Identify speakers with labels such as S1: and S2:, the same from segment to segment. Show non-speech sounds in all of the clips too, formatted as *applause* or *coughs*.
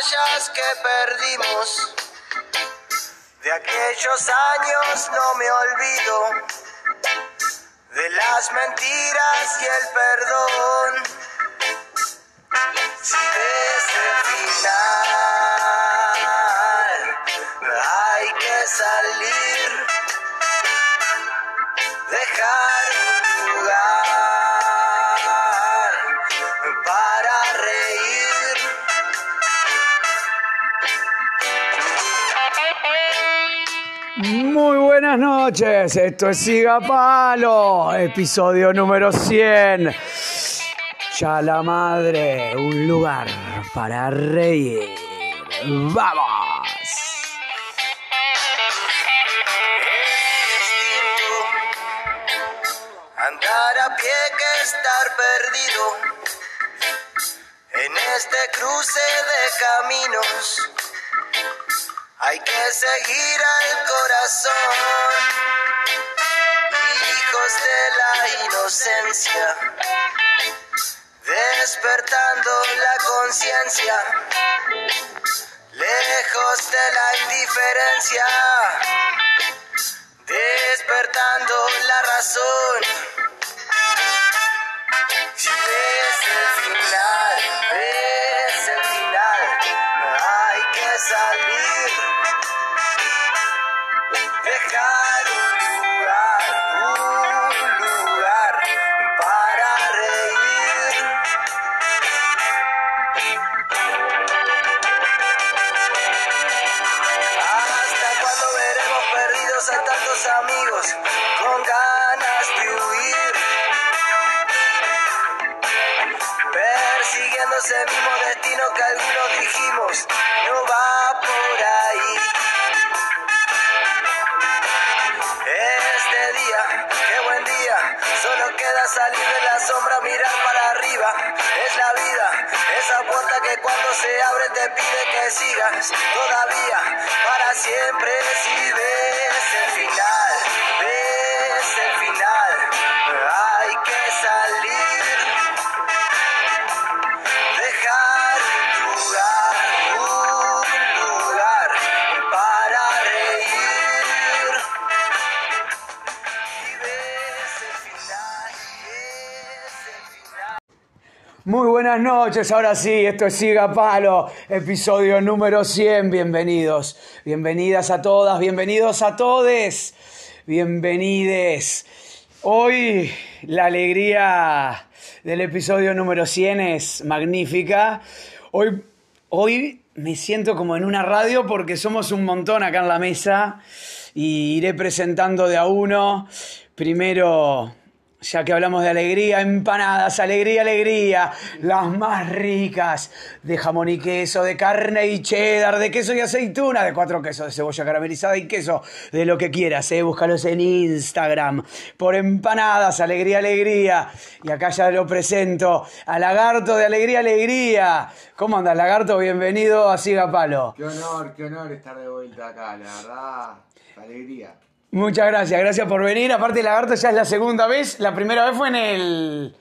S1: batallas que perdimos. De aquellos años no me olvido de las mentiras y el perdón.
S2: Buenas noches, esto es Siga Palo, episodio número 100. Ya la madre, un lugar para reír. ¡Vamos!
S1: andar a pie que estar perdido en este cruce de caminos. Hay que seguir corazón, hijos de la inocencia, despertando la conciencia,
S2: buenas noches, ahora sí, esto es Siga Palo, episodio número 100, bienvenidos, bienvenidas a todas, bienvenidos a todes, bienvenides. Hoy la alegría del episodio número 100 es magnífica. Hoy, hoy me siento como en una radio porque somos un montón acá en la mesa y iré presentando de a uno. Primero ya que hablamos de alegría, empanadas, alegría, alegría, las más ricas, de jamón y queso, de carne y cheddar, de queso y aceituna, de cuatro quesos, de cebolla caramelizada y queso, de lo que quieras, ¿eh? búscalos en Instagram, por empanadas, alegría, alegría, y acá ya lo presento, a Lagarto de Alegría, Alegría. ¿Cómo andas, Lagarto? Bienvenido a Siga Palo.
S3: Qué honor, qué honor estar de vuelta acá, la verdad, alegría.
S2: Muchas gracias, gracias por venir. Aparte, Lagarto ya es la segunda vez. La primera vez fue en el,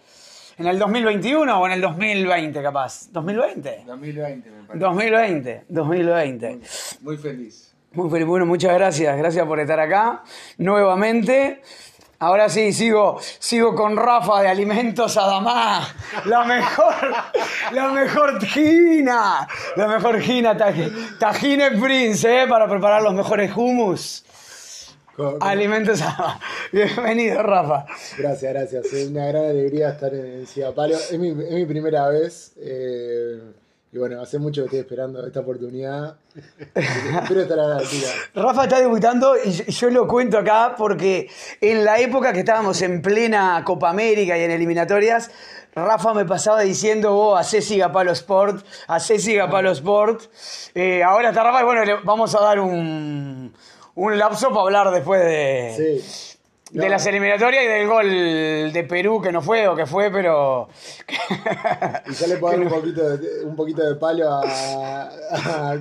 S2: en el 2021 o en el 2020, capaz. ¿2020?
S3: 2020 me parece.
S2: 2020, 2020.
S3: Muy feliz.
S2: Muy feliz. Bueno, muchas gracias. Gracias por estar acá nuevamente. Ahora sí, sigo, sigo con Rafa de Alimentos Adamá. La mejor, la mejor gina. La mejor gina, taj- Tajine Prince, ¿eh? para preparar los mejores hummus. Alimentos Adamá. *laughs* Bienvenido, Rafa.
S3: Gracias, gracias. Es una gran alegría estar en Ciudad Es mi, es mi primera vez. eh, y bueno, hace mucho que estoy esperando esta oportunidad. *laughs* Espero estar a la altura.
S2: Rafa está debutando y yo- lo cuento acá porque en la época que estábamos en plena Copa América y en eliminatorias, Rafa me pasaba diciendo, vos, hacé siga Palo Sport, hacé siga Palo Sport. Eh, ahora está Rafa y bueno, le vamos a dar un, un lapso para hablar después de,
S3: Sí.
S2: de las eliminatorias y del gol de Perú, que no fue o que fue, pero...
S3: Y ya le puedo dar un *laughs* poquito de, un poquito de palo a, a,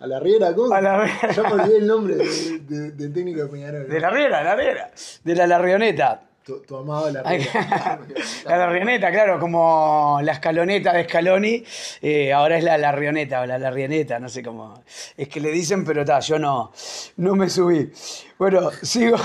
S3: a la Riera. ¿Cómo?
S2: A la Riera.
S3: Ya me olvidé el nombre de- de- del técnico de Peñarol.
S2: De la Riera, la Riera. De la Larrioneta.
S3: Tu, tu amado la Riera. *laughs*
S2: La Larrioneta, claro, como la escaloneta de Scaloni, eh, ahora es la Larrioneta o la Larrioneta, no sé cómo. Es que le dicen, pero está, yo no, no me subí. Bueno, sigo,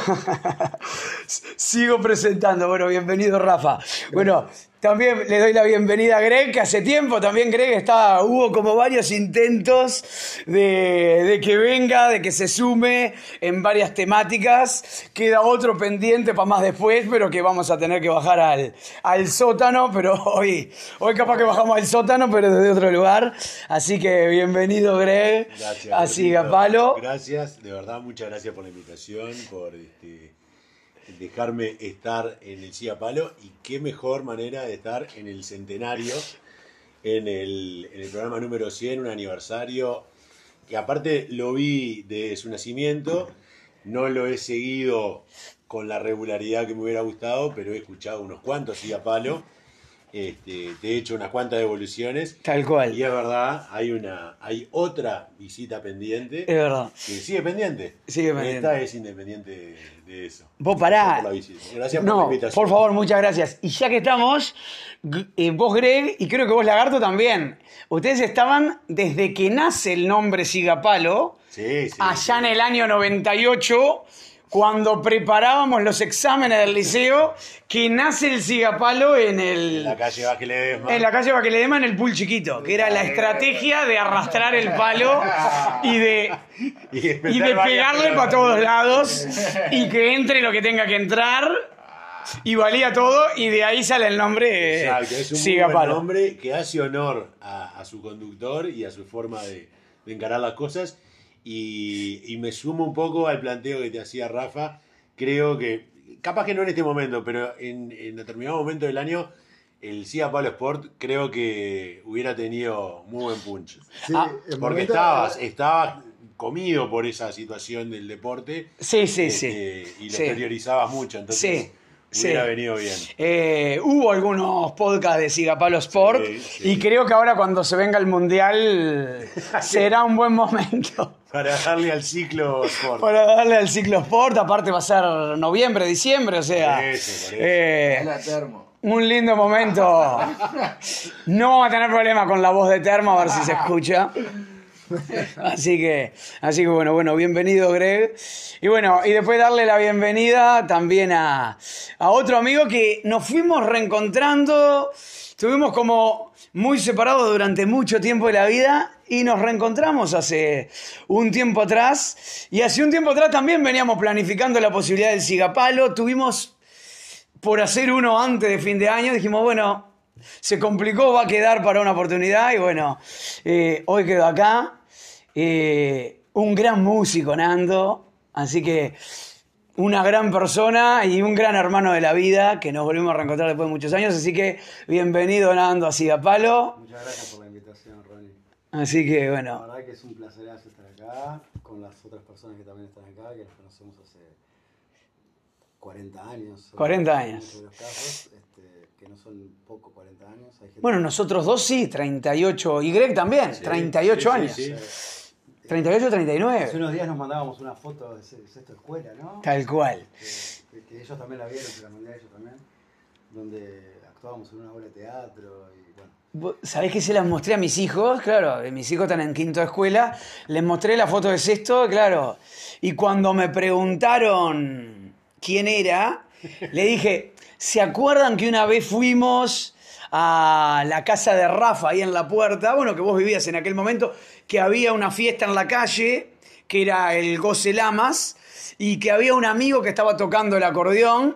S2: *laughs* sigo presentando. Bueno, bienvenido Rafa. Bueno, también le doy la bienvenida a Greg, que hace tiempo también Greg estaba, hubo como varios intentos de, de que venga, de que se sume en varias temáticas. Queda otro pendiente para más después, pero que vamos a tener que bajar al, al sótano, pero hoy, hoy capaz que bajamos al sótano, pero desde otro lugar. Así que bienvenido Greg,
S4: Gracias.
S2: a Sigapalo.
S4: Gracias, de verdad, muchas gracias por la invitación, por este, dejarme estar en el Sigapalo y qué mejor manera de estar en el centenario, en el, en el programa número 100, un aniversario que aparte lo vi de su nacimiento, no lo he seguido con la regularidad que me hubiera gustado, pero he escuchado unos cuantos Sigapalo. Este, te he hecho unas cuantas devoluciones
S2: Tal cual.
S4: y es verdad, hay una, hay otra visita pendiente
S2: Es verdad.
S4: que sigue pendiente.
S2: Sigue pendiente.
S4: Esta es independiente de, de eso.
S2: Vos pará.
S4: Gracias por la visita. Gracias por la invitación.
S2: por favor, muchas gracias. Y ya que estamos, eh, vos Greg, y creo que vos Lagarto también, ustedes estaban desde que nace el nombre Sigapalo,
S4: Sí, sí.
S2: allá en el año 98, cuando preparábamos los exámenes del liceo, que nace el Sigapalo en el...
S4: En la calle Vázquez Ledesma.
S2: En la calle Baqueledema, en el pool chiquito, que era la estrategia de arrastrar el palo y de,
S4: Y, *laughs*
S2: y de pegarle para todos lados y que *laughs* entre lo que tenga que entrar y valía todo y de ahí sale el nombre
S4: Exacto, es un muy buen nombre que hace honor a, a su conductor y a su forma de, de encarar las cosas. Y, y me sumo un poco al planteo que te hacía Rafa. Creo que, capaz que no en este momento, pero en, en determinado momento del año, el Siga Palo Sport creo que hubiera tenido muy buen punch.
S3: Sí,
S2: Ah,
S4: Porque
S3: momento-
S4: estabas, estabas comido por esa situación del deporte.
S2: Sí, sí, sí.
S4: este, Y lo
S2: Sí.
S4: exteriorizabas mucho, entonces
S2: Sí,
S4: hubiera
S2: sí.
S4: venido bien.
S2: Eh, hubo algunos podcasts de Sigapalo Sport
S4: Sí, sí.
S2: y creo que ahora cuando se venga el Mundial *laughs* será un buen momento.
S4: Para darle al ciclo sport.
S2: Para darle al ciclo sport, aparte va a ser noviembre, diciembre, o sea,
S4: Por eso, por eso.
S2: eh,
S5: la termo.
S2: un lindo momento. *laughs* No vamos a tener problema con la voz de Termo, a ver si se escucha. *laughs* Así que, así que bueno, bueno, bienvenido Greg. Y bueno, y después darle la bienvenida también a, otro amigo que nos fuimos reencontrando. Estuvimos como muy separados durante mucho tiempo de la vida y nos reencontramos hace un tiempo atrás. Y hace un tiempo atrás también veníamos planificando la posibilidad del Sigapalo. Tuvimos por hacer uno antes de fin de año, dijimos, bueno, se complicó, va a quedar para una oportunidad y bueno, eh, hoy quedó acá. Eh, un gran músico, Nando, así que una gran persona y un gran hermano de la vida que nos volvimos a reencontrar después de muchos años, así que bienvenido Nando a Sigapalo.
S5: Muchas gracias por la invitación, Ronnie.
S2: Así que
S5: La
S2: bueno,
S5: verdad que es un placer estar acá con las otras personas que también están acá, que las conocemos hace 40 años.
S2: 40 años.
S5: En los casos, este, que no son poco 40 años. Hay gente
S2: bueno, nosotros dos sí, 38, y Greg también, 38
S4: sí, sí,
S2: años.
S4: sí.
S2: 38,
S5: Hace
S2: 39,
S5: unos días nos mandábamos una foto de se- sexto escuela, ¿no?
S2: tal cual.
S5: Que, que ellos también la vieron, se la mandé a ellos también. Donde actuábamos en una obra de teatro y bueno.
S2: ¿Sabés que se las mostré a mis hijos? Claro, eh, mis hijos están en quinto de escuela. Les mostré la foto de sexto, claro. Y cuando me preguntaron quién era, le dije, ¿se acuerdan que una vez fuimos a la casa de Rafa ahí en la puerta? Bueno, que vos vivías en aquel momento, que había una fiesta en la calle, que era el Goce Lamas, y que había un amigo que estaba tocando el acordeón.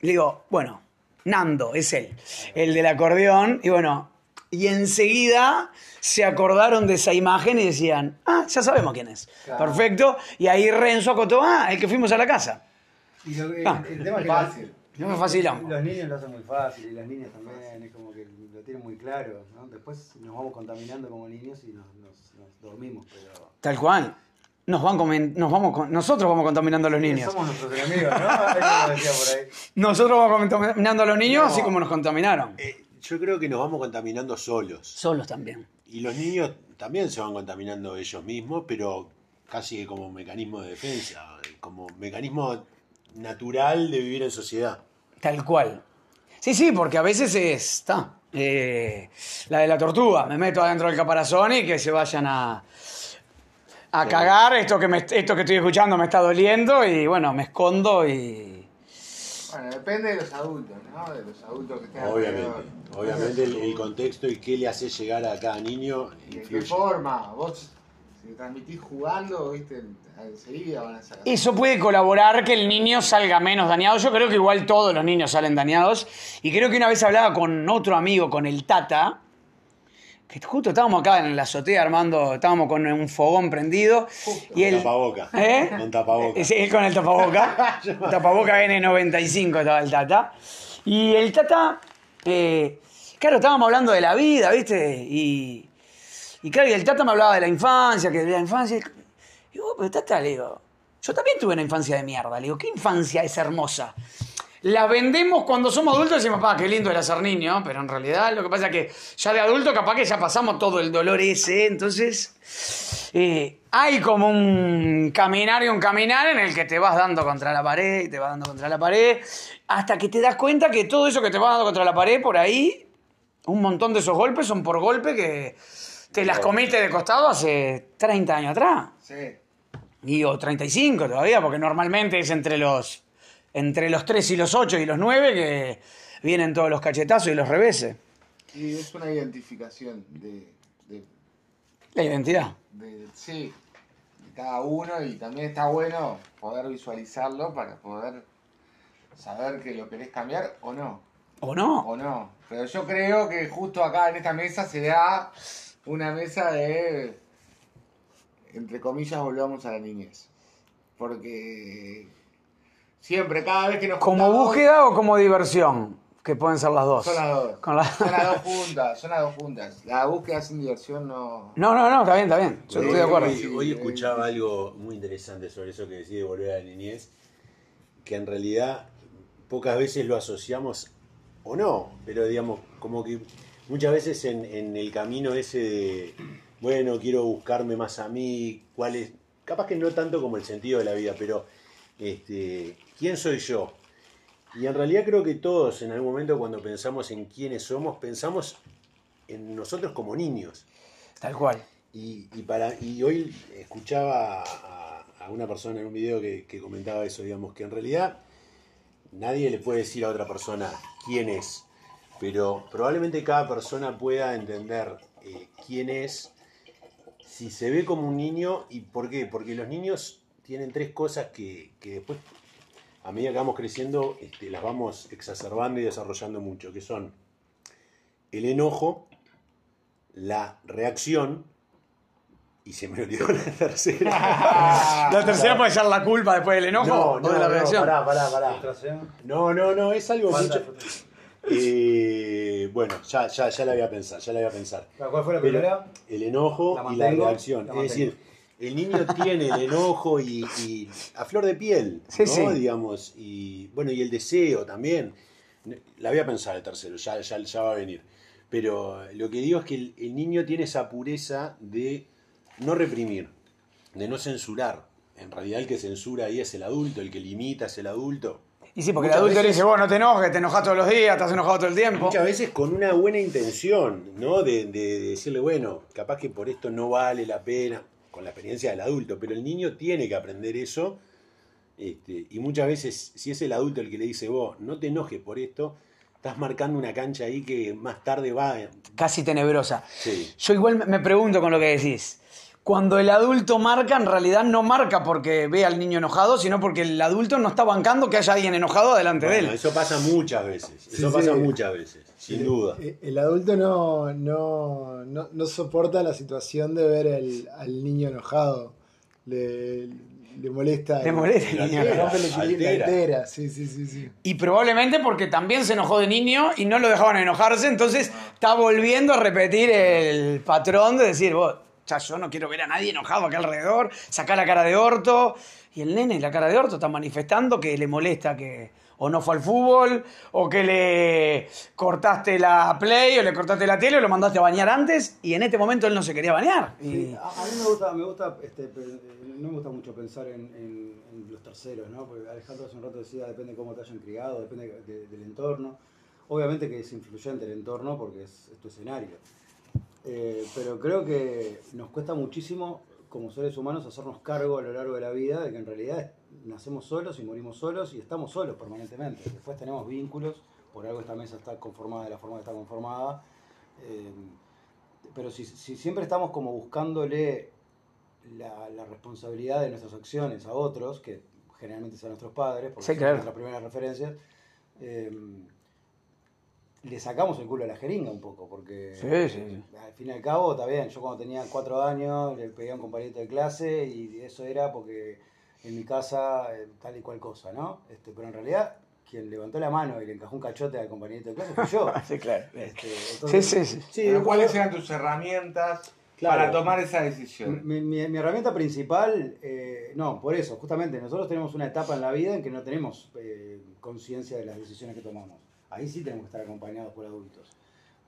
S2: Le digo, bueno, Nando, es él, el del acordeón. Y bueno, y enseguida se acordaron de esa imagen y decían, ah, ya sabemos quién es.
S5: Claro.
S2: Perfecto. Y ahí Renzo acotó, ah, el que fuimos a la casa.
S5: Y lo, el,
S2: Ah,
S5: el tema es que
S3: fácil.
S2: No me facilamos.
S5: Los niños lo hacen muy fácil y las niñas también, es como que lo tienen muy claro, ¿no? Después nos vamos contaminando como niños y nos, nos- nos dormimos, pero
S2: Tal cual. nos, van comen- nos vamos con- nosotros vamos contaminando a los niños.
S5: Somos nuestros enemigos, ¿no? Alguien lo decía por ahí.
S2: Nosotros vamos contaminando a los niños
S4: No.
S2: así como nos contaminaron.
S4: Eh, yo creo que nos vamos contaminando solos.
S2: Solos también.
S4: Y los niños también se van contaminando ellos mismos, pero casi que como mecanismo de defensa, como mecanismo natural de vivir en sociedad.
S2: Tal cual. Sí, sí, porque a veces es. Está. eh, la de la tortuga. Me meto adentro del caparazón y que se vayan a. A cagar. Esto que, me, esto que estoy escuchando me está doliendo y bueno, me escondo y.
S3: Bueno, depende de los adultos, ¿no? De los adultos que estén
S4: Obviamente,
S3: alrededor.
S4: obviamente el, el contexto y qué le hace llegar a cada niño
S3: ¿De qué forma? Vos, si transmitís jugando, viste, enseguida van a sacar.
S2: Eso puede colaborar que el niño salga menos dañado. Yo creo que igual todos los niños salen dañados. Y creo que una vez hablaba con otro amigo, con el Tata, que justo estábamos acá en la azotea armando, estábamos con un fogón prendido. Y
S4: Con
S2: él,
S4: tapaboca.
S2: ¿Eh?
S4: Con tapaboca.
S2: Sí, él con el tapaboca. *laughs* tapaboca N95 estaba el Tata. Y el Tata, eh, claro, estábamos hablando de la vida, ¿viste? Y, y claro, y el Tata me hablaba de la infancia, que de la infancia. Y yo, pero Tata, le digo, yo también tuve una infancia de mierda. Le digo, ¿qué infancia es hermosa? La vendemos cuando somos adultos y decimos, papá, qué lindo era ser niño, pero en realidad lo que pasa es que ya de adulto capaz que ya pasamos todo el dolor ese, entonces eh, hay como un caminar y un caminar en el que te vas dando contra la pared y te vas dando contra la pared, hasta que te das cuenta que todo eso que te vas dando contra la pared, por ahí, un montón de esos golpes son por golpe que te las comiste de costado hace 30 años atrás.
S3: Sí.
S2: Y o 35 todavía, porque normalmente es entre los, entre los 3 y los 8 y los 9 que vienen todos los cachetazos y los reveses.
S3: Y es una identificación de, de,
S2: La identidad.
S3: de- sí, de cada uno y también está bueno poder visualizarlo para poder saber que lo querés cambiar o no.
S2: ¿O no?
S3: O no. Pero yo creo que justo acá en esta mesa se da una mesa de, entre comillas, volvamos a la niñez. Porque siempre, cada vez que nos
S2: ¿Como
S3: juntamos,
S2: búsqueda o como diversión? Que pueden ser las dos.
S3: Son las dos.
S2: Con la-
S3: Son las dos *laughs* juntas, son las dos juntas. La búsqueda sin diversión no...
S2: No, no, no, está bien, está bien. Yo estoy de acuerdo.
S4: Hoy, hoy escuchaba algo muy interesante sobre eso que decide volver a la niñez, que en realidad pocas veces lo asociamos o no, pero digamos, como que muchas veces en, en el camino ese de, bueno, quiero buscarme más a mí, cuál es, capaz que no tanto como el sentido de la vida, pero este, ¿quién soy yo? Y en realidad creo que todos en algún momento cuando pensamos en quiénes somos, pensamos en nosotros como niños.
S2: Tal cual.
S4: Y, y para, y hoy escuchaba a, a una persona en un video que, que comentaba eso, digamos, que en realidad nadie le puede decir a otra persona quién es, pero probablemente cada persona pueda entender eh, quién es si se ve como un niño y por qué, porque los niños tienen tres cosas que, que después, a medida que vamos creciendo, este, las vamos exacerbando y desarrollando mucho, que son el enojo, la reacción, y se me olvidó *laughs* la tercera. *laughs*
S2: La tercera puede ser la culpa después del enojo
S4: No,
S2: o
S4: no,
S2: de la
S4: no,
S2: reacción.
S4: pará, pará, pará.
S5: Frustración.
S4: No, no, no, es algo mucho. Eh, bueno, ya, ya, ya la voy a pensar, ya la voy a pensar.
S5: ¿Cuál fue la
S4: Pero
S5: primera?
S4: el enojo
S5: La
S4: y la reacción.
S5: la
S4: es decir, el niño tiene el enojo y, y a flor de piel,
S2: Sí,
S4: ¿no?
S2: sí.
S4: Digamos, y bueno, y el deseo también. La voy a pensar el tercero, ya, ya, ya va a venir. Pero lo que digo es que el, el niño tiene esa pureza de no reprimir, de no censurar. En realidad el que censura ahí es el adulto, el que limita es el adulto.
S2: Y sí, porque el adulto le dice, vos no te enojes, te enojas todos los días, estás enojado todo el tiempo.
S4: Muchas veces con una buena intención, ¿no? De, de- de decirle, bueno, capaz que por esto no vale la pena, con la experiencia del adulto, pero el niño tiene que aprender eso. este, y muchas veces, si es el adulto el que le dice, vos, no te enojes por esto, estás marcando una cancha ahí que más tarde va.
S2: Casi tenebrosa.
S4: Sí.
S2: Yo igual me pregunto con lo que decís. Cuando el adulto marca, en realidad no marca porque ve al niño enojado, sino porque el adulto no está bancando que haya alguien enojado delante
S4: Bueno,
S2: de él.
S4: eso pasa muchas veces, eso
S3: Sí,
S4: pasa
S3: sí.
S4: muchas veces, sin duda.
S3: Eh, El adulto no, no, no, no soporta la situación de ver el- al niño enojado. Le, le molesta.
S2: Le molesta el niño
S4: altera, altera.
S3: altera. Sí, sí, sí, sí.
S2: Y probablemente porque también se enojó de niño y no lo dejaban enojarse, entonces está volviendo a repetir el patrón de decir, vos, ya yo no quiero ver a nadie enojado acá alrededor, sacar la cara de orto. Y el nene, la cara de orto, está manifestando que le molesta que o no fue al fútbol, o que le cortaste la play, o le cortaste la tele, o lo mandaste a bañar antes, y en este momento él no se quería bañar. Y-
S5: Sí, a, a mí me gusta, me gusta este, eh, no me gusta mucho pensar en, en- en los terceros, ¿no? Porque Alejandro hace un rato decía, depende de cómo te hayan criado, depende de- del entorno. Obviamente que es influyente el entorno porque es, es tu escenario. Eh, pero creo que nos cuesta muchísimo como seres humanos hacernos cargo a lo largo de la vida de que en realidad nacemos solos y morimos solos y estamos solos permanentemente. Después tenemos vínculos, por algo esta mesa está conformada de la forma que está conformada. Eh, pero si, si siempre estamos como buscándole la, la responsabilidad de nuestras acciones a otros, que generalmente son nuestros padres, porque
S2: Sí,
S5: son
S2: claro.
S5: nuestras primeras referencias, eh, le sacamos el culo a la jeringa un poco, porque
S2: Sí, sí, sí.
S5: al fin y al cabo, está bien, yo cuando tenía cuatro años le pedía a un compañerito de clase y eso era porque en mi casa eh, tal y cual cosa, ¿no? Este, pero en realidad quien levantó la mano y le encajó un cachote al compañerito de clase fui yo. *laughs*
S2: Sí, claro.
S5: Este,
S2: Sí,
S5: entonces-
S2: sí, sí.
S3: Pero ¿Cuáles eran tus herramientas
S5: Claro.
S3: para tomar esa decisión?
S5: Mi, mi- mi herramienta principal, eh, no, por eso, justamente nosotros tenemos una etapa en la vida en que no tenemos eh, conciencia de las decisiones que tomamos. Ahí sí tenemos que estar acompañados por adultos.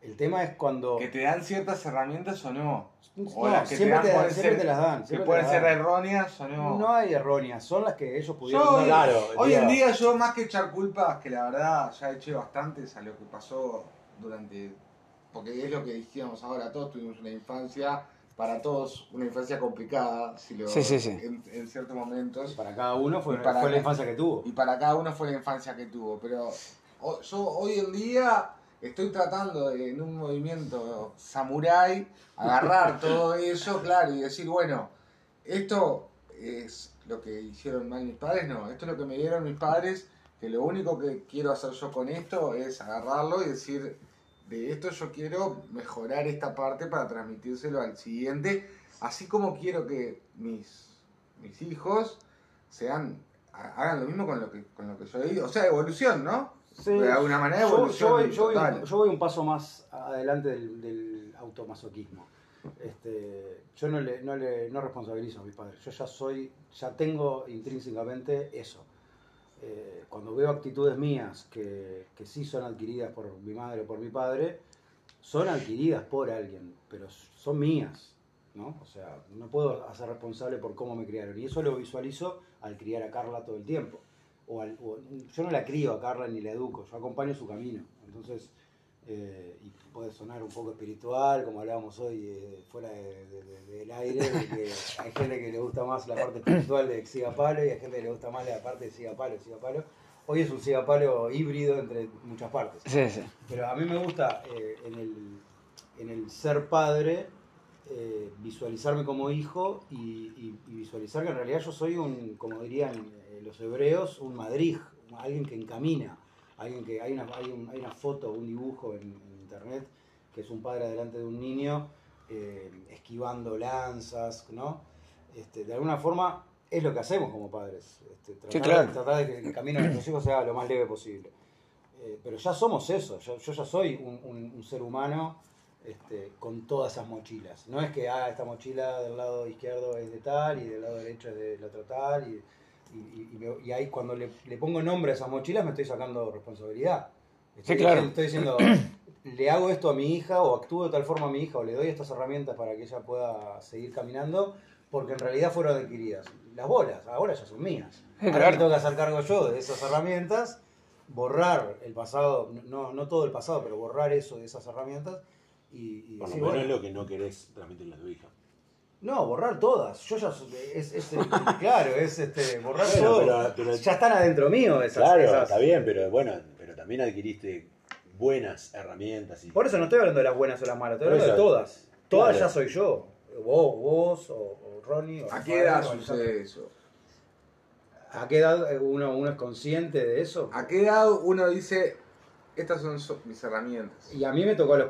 S5: El tema es cuando...
S3: ¿Que te dan ciertas herramientas o no? O
S5: No,
S3: las que te
S5: siempre
S3: dan
S5: te, dan-
S3: pueden
S5: siempre
S3: ser-
S5: te las dan.
S3: Que pueden ser
S5: dan.
S3: erróneas o no.
S5: No hay erróneas, son las que ellos pudieron
S3: Yo.
S4: Claro,
S3: hoy en día yo más que echar culpas, que la verdad ya eché bastantes a lo que pasó durante... Porque es lo que dijimos ahora, todos tuvimos una infancia, para todos una infancia complicada, si lo,
S2: Sí, sí, sí.
S3: En, en ciertos momentos.
S5: Para cada uno fue,
S3: para
S5: fue la infancia que tuvo.
S3: Y para cada uno fue la infancia que tuvo. Pero yo hoy en día estoy tratando de, en un movimiento samurái, agarrar *laughs* todo eso, claro, y decir, bueno, esto es lo que hicieron mal mis padres, no, esto es lo que me dieron mis padres, que lo único que quiero hacer yo con esto es agarrarlo y decir, de esto yo quiero mejorar esta parte para transmitírselo al siguiente, así como quiero que mis, mis hijos sean ha- hagan lo mismo con lo que con lo que yo he ido. O sea, evolución, ¿no?
S5: Sí,
S3: de alguna manera
S5: yo, yo voy, yo voy un-
S3: total.
S5: yo voy un paso más adelante del, del automasoquismo. Este, yo no le, no le no responsabilizo a mis padres. Yo ya soy, ya tengo intrínsecamente eso. Eh, cuando veo actitudes mías que, que sí son adquiridas por mi madre o por mi padre, son adquiridas por alguien, pero son mías. ¿no? O sea, no puedo hacer responsable por cómo me criaron. Y eso lo visualizo al criar a Carla todo el tiempo. O al- o- yo no la crío a Carla ni la educo, yo acompaño su camino. Entonces, eh, y puede sonar un poco espiritual, como hablábamos hoy eh, fuera de- de- de- del aire, de que *laughs* hay gente que le gusta más la parte espiritual de Siga Palo y hay gente que le gusta más la parte de Siga Palo, Siga Palo. Hoy es un Siga Palo híbrido entre muchas partes.
S2: Sí, sí.
S5: Pero a mí me gusta eh, en, el, en el ser padre eh, visualizarme como hijo y, y- y visualizar que en realidad yo soy un, como dirían eh, los hebreos, un madrij, alguien que encamina. Alguien que hay una, hay, un- hay una foto, un dibujo en, en internet que es un padre delante de un niño eh, esquivando lanzas, ¿no? Este, de alguna forma es lo que hacemos como padres. este, tratar,
S2: Sí, claro.
S5: de, tratar de que el camino de nuestros hijos sea lo más leve posible. Eh, pero ya somos eso, yo, yo ya soy un, un- un ser humano este, con todas esas mochilas. No es que ah, esta mochila del lado izquierdo es de tal y del lado derecho es del otro tal. Y, y, y- y ahí cuando le, le pongo nombre a esas mochilas me estoy sacando responsabilidad. Estoy,
S2: Sí, claro.
S5: Estoy diciendo, *clears throat* le hago esto a mi hija o actúo de tal forma a mi hija o le doy estas herramientas para que ella pueda seguir caminando porque en realidad fueron adquiridas. Las bolas, ahora ya son mías.
S2: Sí,
S5: Ahora
S2: claro.
S5: me tengo que hacer cargo yo de esas herramientas, borrar el pasado, no, no todo el pasado, pero borrar eso de esas herramientas y, y
S4: Por lo menos
S5: bueno,
S4: lo que no querés transmitirle a tu hija.
S5: No, borrar todas. Yo ya soy- es, es, *laughs* claro, es este, borrar
S4: Bueno, pero- pero-
S5: ya están adentro mío esas.
S4: Claro,
S5: esas-
S4: está bien, pero bueno, pero también adquiriste buenas herramientas y
S5: Por eso no estoy hablando de las buenas o las malas, estoy hablando de
S4: eso.
S5: todas. Todas
S4: Claro.
S5: ya soy yo. Vos, vos o, o Ronnie. O
S3: ¿A qué edad sucede eso?
S5: ¿A qué edad eh, uno, uno es consciente de eso?
S3: ¿A qué edad uno dice, estas son so- mis herramientas?
S5: Y a mí me tocó a los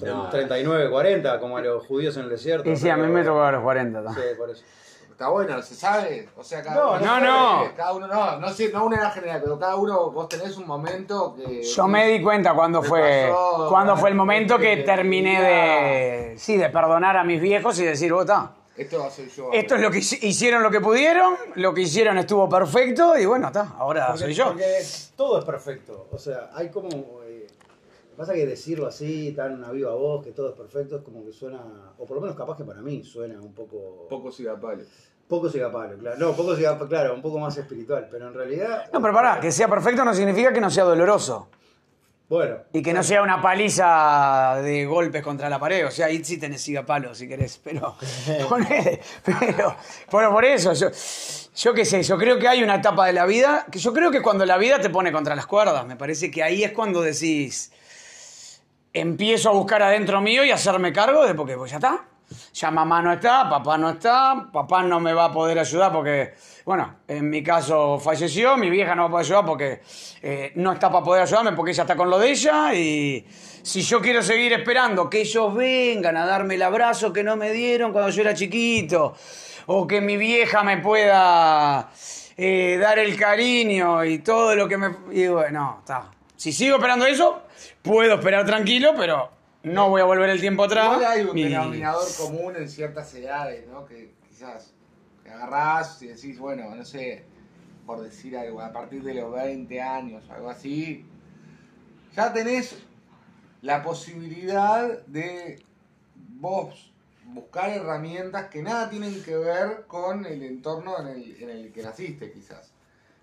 S4: No.
S5: 39, 40, como a los judíos en el desierto.
S2: Y sí, a mí me tocó a los 40. ¿no?
S5: Sí, por eso.
S3: Está bueno, ¿se sabe? O sea, cada
S5: No,
S3: uno
S2: no,
S3: sabe,
S2: no.
S3: Cada uno, no, no sé, no una edad general, pero cada uno, vos tenés un momento que...
S2: Yo me di cuenta cuando fue,
S3: pasó,
S2: cuando fue el momento que
S3: que
S2: terminé de, sí, de perdonar a mis viejos y decir, vos está.
S3: Esto va a ser yo.
S2: Esto es lo que hici- hicieron lo que pudieron, lo que hicieron estuvo perfecto y bueno, está, ahora
S5: Porque-
S2: soy yo.
S5: Porque todo es perfecto. O sea, hay como. Pasa que decirlo así, tan a viva voz, que todo es perfecto, es como que suena. O por lo menos capaz que para mí suena un poco.
S3: Poco sigapales.
S5: Poco sigapalo, claro. No, poco sigapalo, claro, un poco más espiritual. Pero en realidad.
S2: No, pero pará, que sea perfecto no significa que no sea doloroso.
S5: Bueno.
S2: Y que no sea una paliza de golpes contra la pared. O sea, ahí sí tenés siga palo si querés. Pero, *laughs* pero, pero por eso, yo, yo qué sé, yo creo que hay una etapa de la vida, que yo creo que cuando la vida te pone contra las cuerdas, me parece que ahí es cuando decís, empiezo a buscar adentro mío y hacerme cargo de, porque pues ya está. Ya mamá no está, papá no está, papá no me va a poder ayudar porque, bueno, en mi caso falleció, mi vieja no va a poder ayudar porque eh, no está para poder ayudarme porque ella está con lo de ella y si yo quiero seguir esperando que ellos vengan a darme el abrazo que no me dieron cuando yo era chiquito o que mi vieja me pueda eh, dar el cariño y todo lo que me... Y bueno, está. Si sigo esperando eso, puedo esperar tranquilo, pero no voy a volver el tiempo atrás.
S3: Igual hay un
S2: Y-
S3: denominador común en ciertas edades, ¿no? Que quizás te agarrás y decís, bueno, no sé, por decir algo, a partir de los 20 años, algo así, ya tenés la posibilidad de vos buscar herramientas que nada tienen que ver con el entorno en el, en el que naciste, quizás.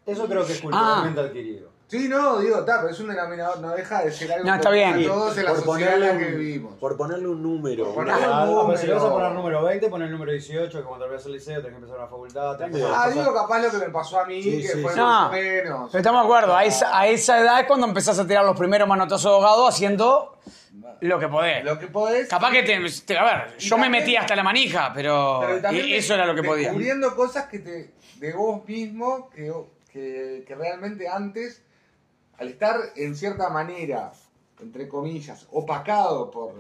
S5: Eso creo que es culturalmente adquirido.
S3: Sí, no, digo, está, pero es un denominador, no deja de ser algo
S2: No, está
S3: común
S2: bien.
S3: a todos en la
S4: por,
S3: sociedad en la
S4: ponerle
S3: que
S4: un,
S3: vivimos.
S4: por ponerle un número.
S3: Por
S4: una
S3: ponerle un
S4: edad,
S5: Ah, pero si le vas a
S3: número.
S5: poner número 20, pon el número 18, que cuando terminas el liceo tenés que empezar una facultad. tenés que hacer
S3: Ah, digo capaz lo que me pasó a mí,
S4: Sí,
S3: que
S4: sí,
S3: fue
S4: sí.
S3: más
S2: No,
S3: o menos.
S2: pero estamos de acuerdo, a esa, a esa edad es cuando empezás a tirar los primeros manotazos ahogados haciendo lo que podés.
S3: Lo que podés.
S2: Capaz que te, te- A ver, yo me metí hasta la manija, pero,
S3: pero también de-
S2: eso era lo que podía.
S3: Descubriendo cosas que te, de vos mismo que, que, que realmente antes, al estar en cierta manera, entre comillas, opacado por,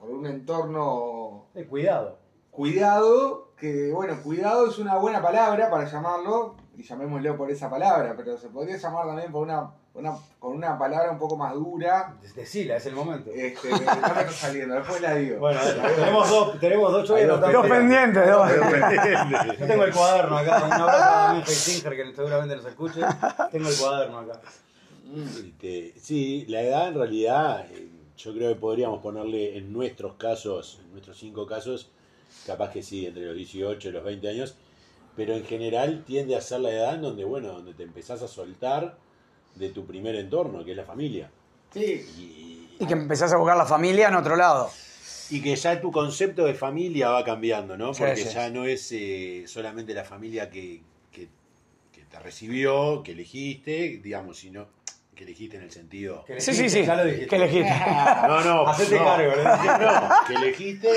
S3: por un entorno
S5: Eh, cuidado.
S3: cuidado, que bueno, cuidado es una buena palabra para llamarlo, y llamémoslo por esa palabra, pero se podría llamar también por una, una- con una palabra un poco más dura.
S5: Decila, es el momento.
S3: Este, no me está *laughs* saliendo, después la digo.
S5: Bueno, tenemos dos, tenemos dos,
S4: Hay dos
S2: pendientes, dos. *laughs*
S5: Yo tengo el cuaderno acá, un abrazo a Damián Singer que seguramente nos escuche. Tengo el cuaderno acá.
S4: Este, sí, la edad en realidad, eh, yo creo que podríamos ponerle en nuestros casos, en nuestros cinco casos, capaz que sí, entre los 18 y los 20 años, pero en general tiende a ser la edad en donde, bueno, donde te empezás a soltar de tu primer entorno, que es la familia.
S3: Sí,
S4: Y,
S2: Y que empezás a buscar la familia en otro lado.
S4: y que ya tu concepto de familia va cambiando, ¿no?
S2: Sí,
S4: Porque
S2: sí.
S4: ya no es eh, solamente la familia que, que- que te recibió, que elegiste, digamos, sino que elegiste en el sentido...
S5: Que
S2: Sí, sí, sí.
S5: Ya lo dijiste.
S2: Que elegiste. *laughs*
S4: No, no, *laughs*
S5: Hacete
S4: no.
S5: cargo, ¿no?
S4: No, que elegiste,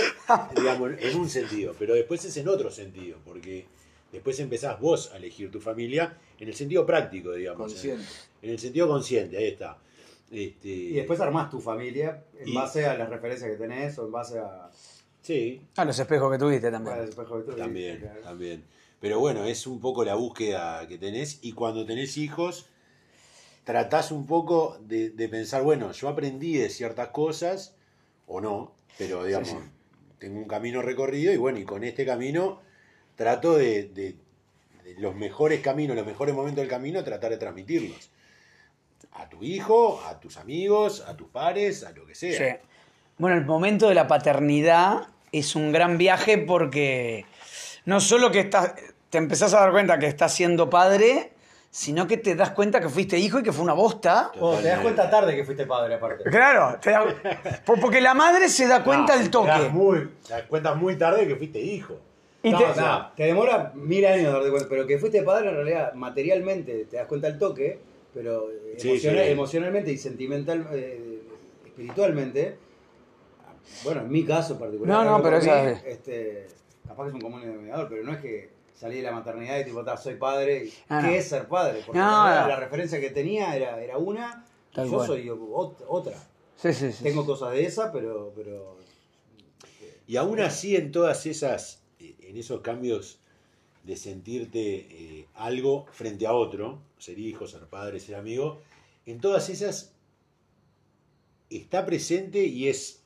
S4: digamos, en un sentido, pero después es en otro sentido, porque después empezás vos a elegir tu familia en el sentido práctico, digamos.
S3: consciente.
S4: En, en el sentido consciente, ahí está. Este,
S5: Y después armás tu familia en
S4: Y-
S5: base a las referencias que tenés o en base a.
S4: Sí,
S2: A los espejos que tuviste también.
S5: el espejo de tu-
S4: también,
S5: claro.
S4: también. Pero bueno, es un poco la búsqueda que tenés y cuando tenés hijos, tratás un poco de, de pensar, bueno, yo aprendí de ciertas cosas, o no, pero digamos, tengo un camino recorrido y bueno, y con este camino trato de, de- de los mejores caminos, los mejores momentos del camino, tratar de transmitirlos. A tu hijo, a tus amigos, a tus pares, a lo que sea.
S2: Sí. Bueno, el momento de la paternidad es un gran viaje porque no solo que estás, te empezás a dar cuenta que estás siendo padre, sino que te das cuenta que fuiste hijo y que fue una bosta.
S5: Oh, te das cuenta tarde que fuiste padre, aparte.
S2: Claro, te da- *laughs* por- porque la madre se da cuenta
S4: No,
S2: al
S4: Te
S2: toque.
S4: das, muy, te das cuenta muy tarde que fuiste hijo.
S2: Y
S5: no,
S2: te-
S5: o sea, te demora mil años darte cuenta, pero que fuiste padre en realidad materialmente te das cuenta al toque, pero eh,
S4: Sí,
S5: emocional-
S4: sí.
S5: emocionalmente y sentimental, eh, espiritualmente, bueno, en mi caso particular,
S2: No, no, pero
S5: por
S2: esa
S5: este, capaz que es un común denominador, pero no es que salí de la maternidad y tipo, "Ta, soy padre, y,
S2: Ah,
S5: ¿qué
S2: no.
S5: es ser padre? Porque
S2: No,
S5: la referencia que tenía era, era una, y
S2: Tal
S5: yo
S2: cual.
S5: soy ot- otra.
S2: Sí, sí, sí.
S5: Tengo cosas de esa, pero, pero
S4: Y aún así en todas esas, en esos cambios de sentirte eh, algo frente a otro, ser hijo, ser padre, ser amigo, en todas esas está presente y es,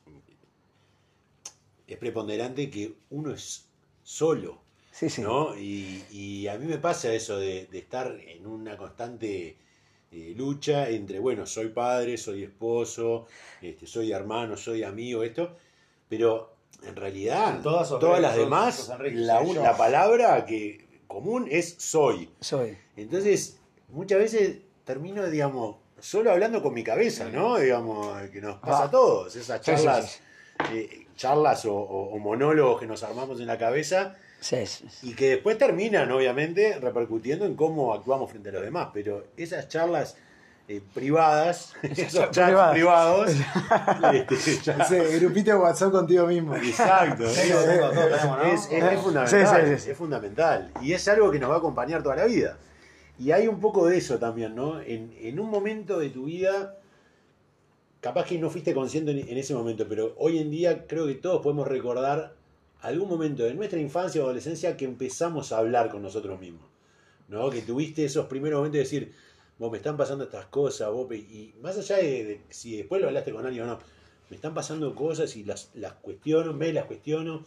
S4: es preponderante que uno es solo,
S2: Sí, sí.
S4: ¿no? Y, y a mí me pasa eso de, de estar en una constante eh, lucha entre, bueno, soy padre, soy esposo, este, soy hermano, soy amigo, esto, pero en realidad
S5: Todas
S4: todas las demás,
S5: Enrique,
S4: la, un- la palabra que común es soy.
S2: Soy.
S4: Entonces, muchas veces termino, digamos, solo hablando con mi cabeza, ¿no? Digamos, que nos pasa
S2: Ah.
S4: a todos, esas
S2: Sí, sí,
S4: charlas, eh, charlas o, o- o monólogos que nos armamos en la cabeza
S2: Sí, sí.
S4: y que después terminan, obviamente, repercutiendo en cómo actuamos frente a los demás. Pero esas charlas eh, privadas, *laughs* esos chats
S2: privadas.
S4: privados, *laughs* este, ya-
S6: Ese grupito de WhatsApp contigo mismo.
S4: exacto.
S5: Sí.
S4: Es, fundamental,
S2: Sí, sí, sí.
S4: es fundamental. Y es algo que nos va a acompañar toda la vida. Y hay un poco de eso también, ¿no? En, en un momento de tu vida, capaz que no fuiste consciente en, en ese momento, pero hoy en día creo que todos podemos recordar algún momento de nuestra infancia o adolescencia que empezamos a hablar con nosotros mismos. ¿No? Que tuviste esos primeros momentos de decir, vos me están pasando estas cosas, vos, pe-", y más allá de, de si después lo hablaste con alguien o no, me están pasando cosas y las, las cuestiono, me las cuestiono,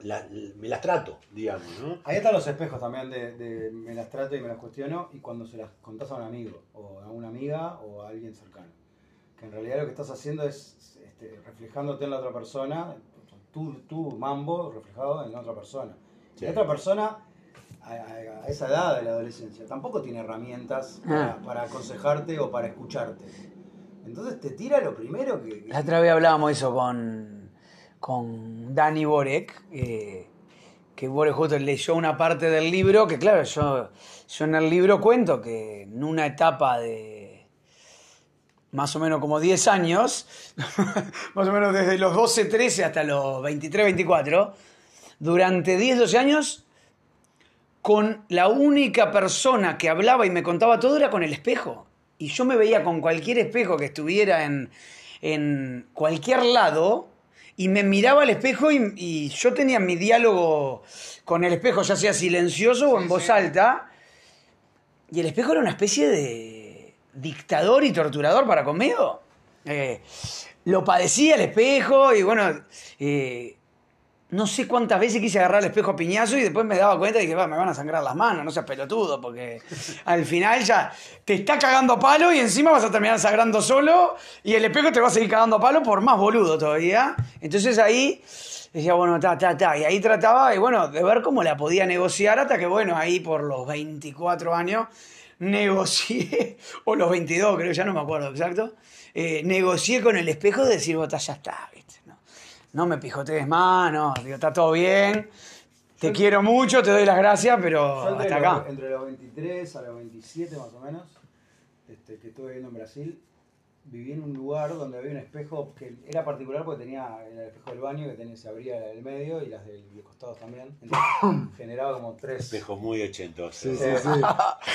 S4: la- me las trato, digamos, ¿no?
S5: Ahí están los espejos también de, de me las trato y me las cuestiono y cuando se las contás a un amigo o a una amiga o a alguien cercano. Que en realidad lo que estás haciendo es este, reflejándote en la otra persona, tu, tu mambo reflejado en la otra persona. Y
S4: Sí.
S5: la otra persona, a, esa edad de la adolescencia, tampoco tiene herramientas para,
S2: Ah.
S5: para aconsejarte o para escucharte. Entonces te tira lo primero que...
S2: La otra vez hablábamos eso con, con Dani Borek, eh, que Borek justo leyó una parte del libro, que claro, yo, yo en el libro cuento que en una etapa de más o menos como 10 años, *laughs* más o menos desde los 12, 13 hasta los 23, 24, durante 10, 12 años, con la única persona que hablaba y me contaba todo era con el espejo. Y yo me veía con cualquier espejo que estuviera en, en cualquier lado y me miraba al espejo y, y yo tenía mi diálogo con el espejo, ya sea silencioso o en
S3: Sí,
S2: voz
S3: sí.
S2: alta. Y el espejo era una especie de dictador y torturador para conmigo. Eh, lo padecía el espejo y bueno, eh, no sé cuántas veces quise agarrar el espejo a piñazo y después me daba cuenta y dije, va, me van a sangrar las manos, no seas pelotudo, porque *laughs* al final ya te está cagando a palo y encima vas a terminar sangrando solo y el espejo te va a seguir cagando a palo por más boludo todavía. Entonces ahí decía, bueno, ta, ta, ta, y ahí trataba, y bueno, de ver cómo la podía negociar hasta que, bueno, ahí por los 24 años negocié, o los 22 creo, ya no me acuerdo exacto, eh, negocié con el espejo de decir, bota, ya está, ¿viste? No, no me pijotees más, no, digo, está todo bien, te quiero mucho, te doy las gracias, pero hasta
S5: los-
S2: acá.
S5: entre los 23 a los 27 más o menos, este, que estuve viviendo en Brasil, viví en un lugar donde había un espejo que era particular porque tenía el espejo del baño que tenía, se abría el medio y las del de costados también. Entonces *coughs* generaba como tres.
S4: Espejo muy ochentoso.
S6: Sí, sí,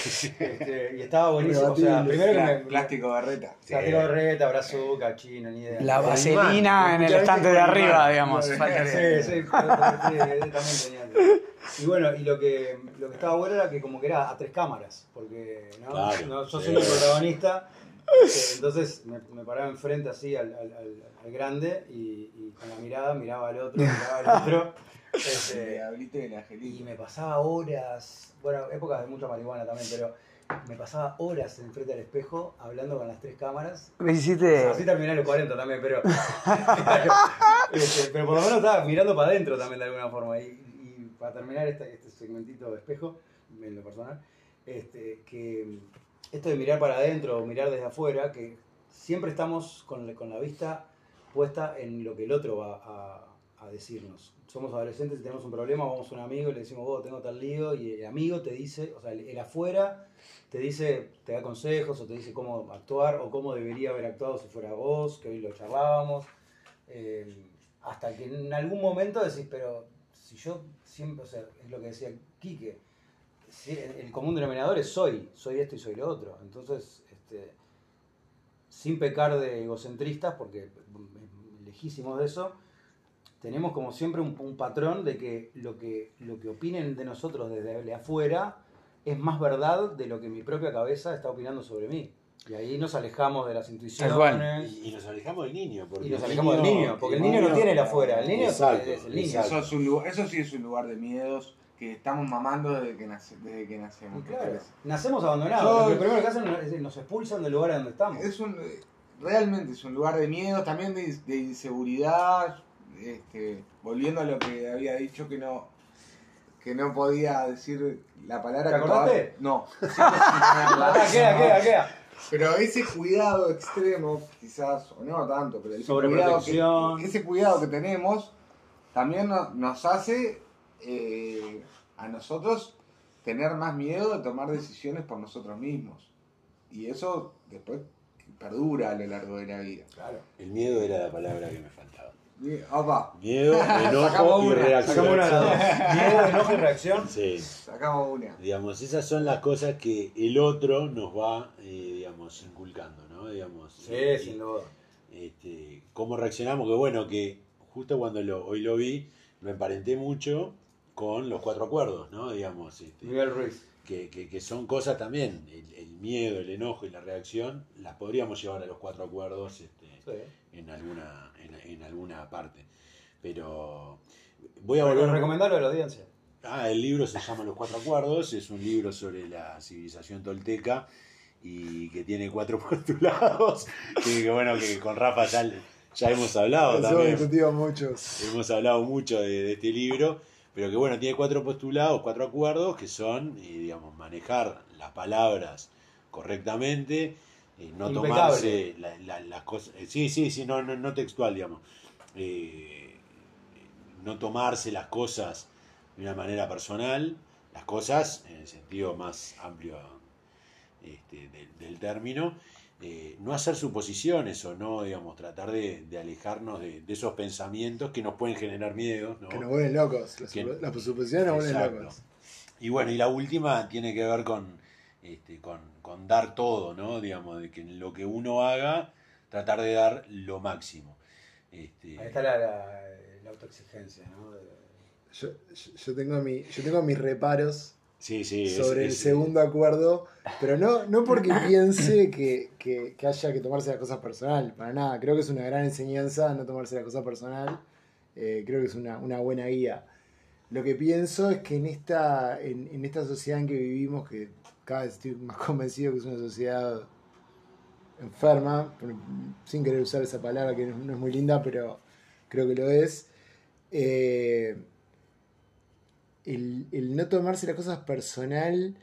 S6: sí. *laughs*
S5: este, y estaba buenísimo. O sea, primero que me.
S3: Plástico berreta.
S5: Plástico berreta, brazuca, chino, ni idea.
S2: La
S4: El
S2: vaselina en el estante de arriba, digamos.
S3: Sí.
S5: Sí, también tenía. Y bueno, y lo que, lo que estaba bueno era que como que era a tres cámaras, porque ¿no?
S4: Claro,
S5: No, yo
S4: sí.
S5: soy el protagonista, entonces me, me paraba enfrente así al, al- al- al grande y, y con la mirada miraba al otro, miraba al otro. *laughs* Este,
S3: y
S5: me pasaba horas, bueno, épocas de mucha marihuana también, pero me pasaba horas enfrente al espejo hablando con las tres cámaras
S2: Me hiciste...
S5: Así terminé los 40 también, pero. *laughs* *laughs* Este, pero por lo menos estaba mirando para adentro también de alguna forma. Y, y para terminar este, este segmentito de espejo, en lo personal, este, que esto de mirar para adentro o mirar desde afuera, que siempre estamos con, la- vista puesta en lo que el otro va a, decirnos. Somos adolescentes y tenemos un problema, vamos a un amigo y le decimos, vos tengo tal lío, y el amigo te dice, o sea, el, el afuera te dice, te da consejos o te dice cómo actuar o cómo debería haber actuado si fuera vos, que hoy lo charlábamos. eh, hasta que en algún momento decís, pero si yo siempre, o sea, es lo que decía Quique, si el, común denominador es soy, soy esto y soy lo otro. Entonces, este, sin pecar de egocentristas, porque lejísimos de eso, tenemos como siempre un, un patrón de que lo, que lo que opinen de nosotros desde afuera es más verdad de lo que mi propia cabeza está opinando sobre mí. Y ahí nos alejamos de las intuiciones.
S4: Y, y nos alejamos del niño. Porque
S5: Y nos
S4: el
S5: alejamos del niño, porque el niño no tiene el afuera, el niño es-
S4: Exacto,
S5: es el niño.
S3: Eso, es un lugar- eso sí es un lugar de miedos que estamos mamando desde que, nace- desde que nacemos.
S5: Claro, nacemos abandonados.
S3: Yo-
S5: Lo primero que hacen es nos expulsan del lugar donde estamos.
S3: Es un, realmente es un lugar de miedo, también de, de inseguridad. Este, volviendo a lo que había dicho que no que no podía decir la palabra
S5: ¿Te
S3: que
S5: acordaste?
S3: todavía- No. *laughs*
S5: queda, queda, queda.
S3: Pero ese cuidado extremo, quizás, o no tanto, pero ese cuidado, que, ese cuidado que tenemos también no- nos hace eh, a nosotros tener más miedo de tomar decisiones por nosotros mismos. Y eso después perdura a lo largo de la vida.
S5: Claro.
S4: El miedo era la palabra que me faltaba.
S3: Y, opa,
S4: Miedo, *laughs* enojo
S3: Sacamos
S4: y
S3: una,
S4: reacción.
S5: Sacamos una de las dos. Miedo, enojo y reacción.
S4: Sí.
S3: sacamos una.
S4: Digamos, esas son las cosas que el otro nos va, eh, digamos, inculcando, ¿no? Digamos,
S5: Sí,
S4: y-
S5: sin duda.
S4: este, cómo reaccionamos, que bueno, que justo cuando lo, hoy lo vi, lo emparenté mucho con los cuatro acuerdos, ¿no? Digamos, este,
S5: Miguel Ruiz.
S4: que, que- que son cosas también, el, el miedo, el enojo y la reacción, las podríamos llevar a los cuatro acuerdos este,
S5: Sí.
S4: en, alguna, en, en alguna parte. Pero voy a volver...
S5: recomendarlo a la audiencia.
S4: Ah, el libro se llama Los Cuatro Acuerdos, es un libro sobre la civilización tolteca y que tiene cuatro *laughs* postulados, que, que bueno, que con Rafa ya, ya hemos hablado
S6: Eso
S4: también.
S6: discutido muchos.
S4: Hemos hablado mucho de, de este libro, pero que bueno, tiene cuatro postulados, cuatro acuerdos, que son, eh, digamos, manejar las palabras correctamente, eh, no
S5: Impecable.
S4: tomarse la- la- las cosas, eh, sí, sí, sí, no, no, no textual, digamos, no tomarse las cosas de una manera personal, las cosas en el sentido más amplio este, del, del término, eh, no hacer suposiciones o no, digamos, tratar de, de alejarnos de, de esos pensamientos que nos pueden generar miedo. ¿no?
S6: Que nos vuelven locos. Las,
S4: Que-
S6: las suposiciones nos vuelven locos.
S4: Y bueno, y la última tiene que ver con, este, con, con dar todo, ¿no? Digamos, de que en lo que uno haga, tratar de dar lo máximo. Este,
S5: Ahí está la, la, la autoexigencia, ¿no?
S6: Yo tengo mi, yo tengo mis reparos
S4: sí, sí. es-
S6: sobre el segundo acuerdo, pero no, no porque *laughs* piense que, que- que haya que tomarse las cosas personal, para nada. Creo que es una gran enseñanza no tomarse las cosas personal. Eh, creo que es una, una buena guía. Lo que pienso es que en esta, en, en esta sociedad en que vivimos, que cada vez estoy más *laughs* convencido que es una sociedad enferma, sin querer usar esa palabra que no, no es muy linda, pero creo que lo es. eh, el, el no tomarse las cosas personal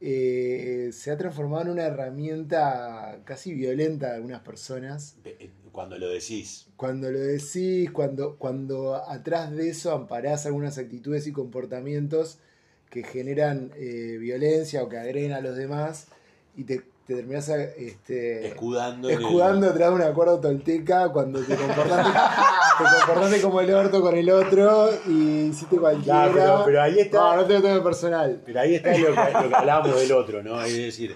S6: eh, se ha transformado en una herramienta casi violenta de algunas personas.
S4: eh, Cuando lo decís.
S6: Cuando lo decís, cuando, cuando atrás de eso amparás algunas actitudes y comportamientos que generan eh, violencia o que agreden a los demás y te, te terminás este,
S4: Escudando.
S6: escudando detrás de un acuerdo tolteca cuando te comportaste, *laughs* te comportaste como el orto con el otro y hiciste cualquiera.
S4: Pero- pero ahí está-
S6: No, no te lo tomes personal.
S4: Pero ahí está lo que, lo que hablábamos del otro, ¿no? Es decir,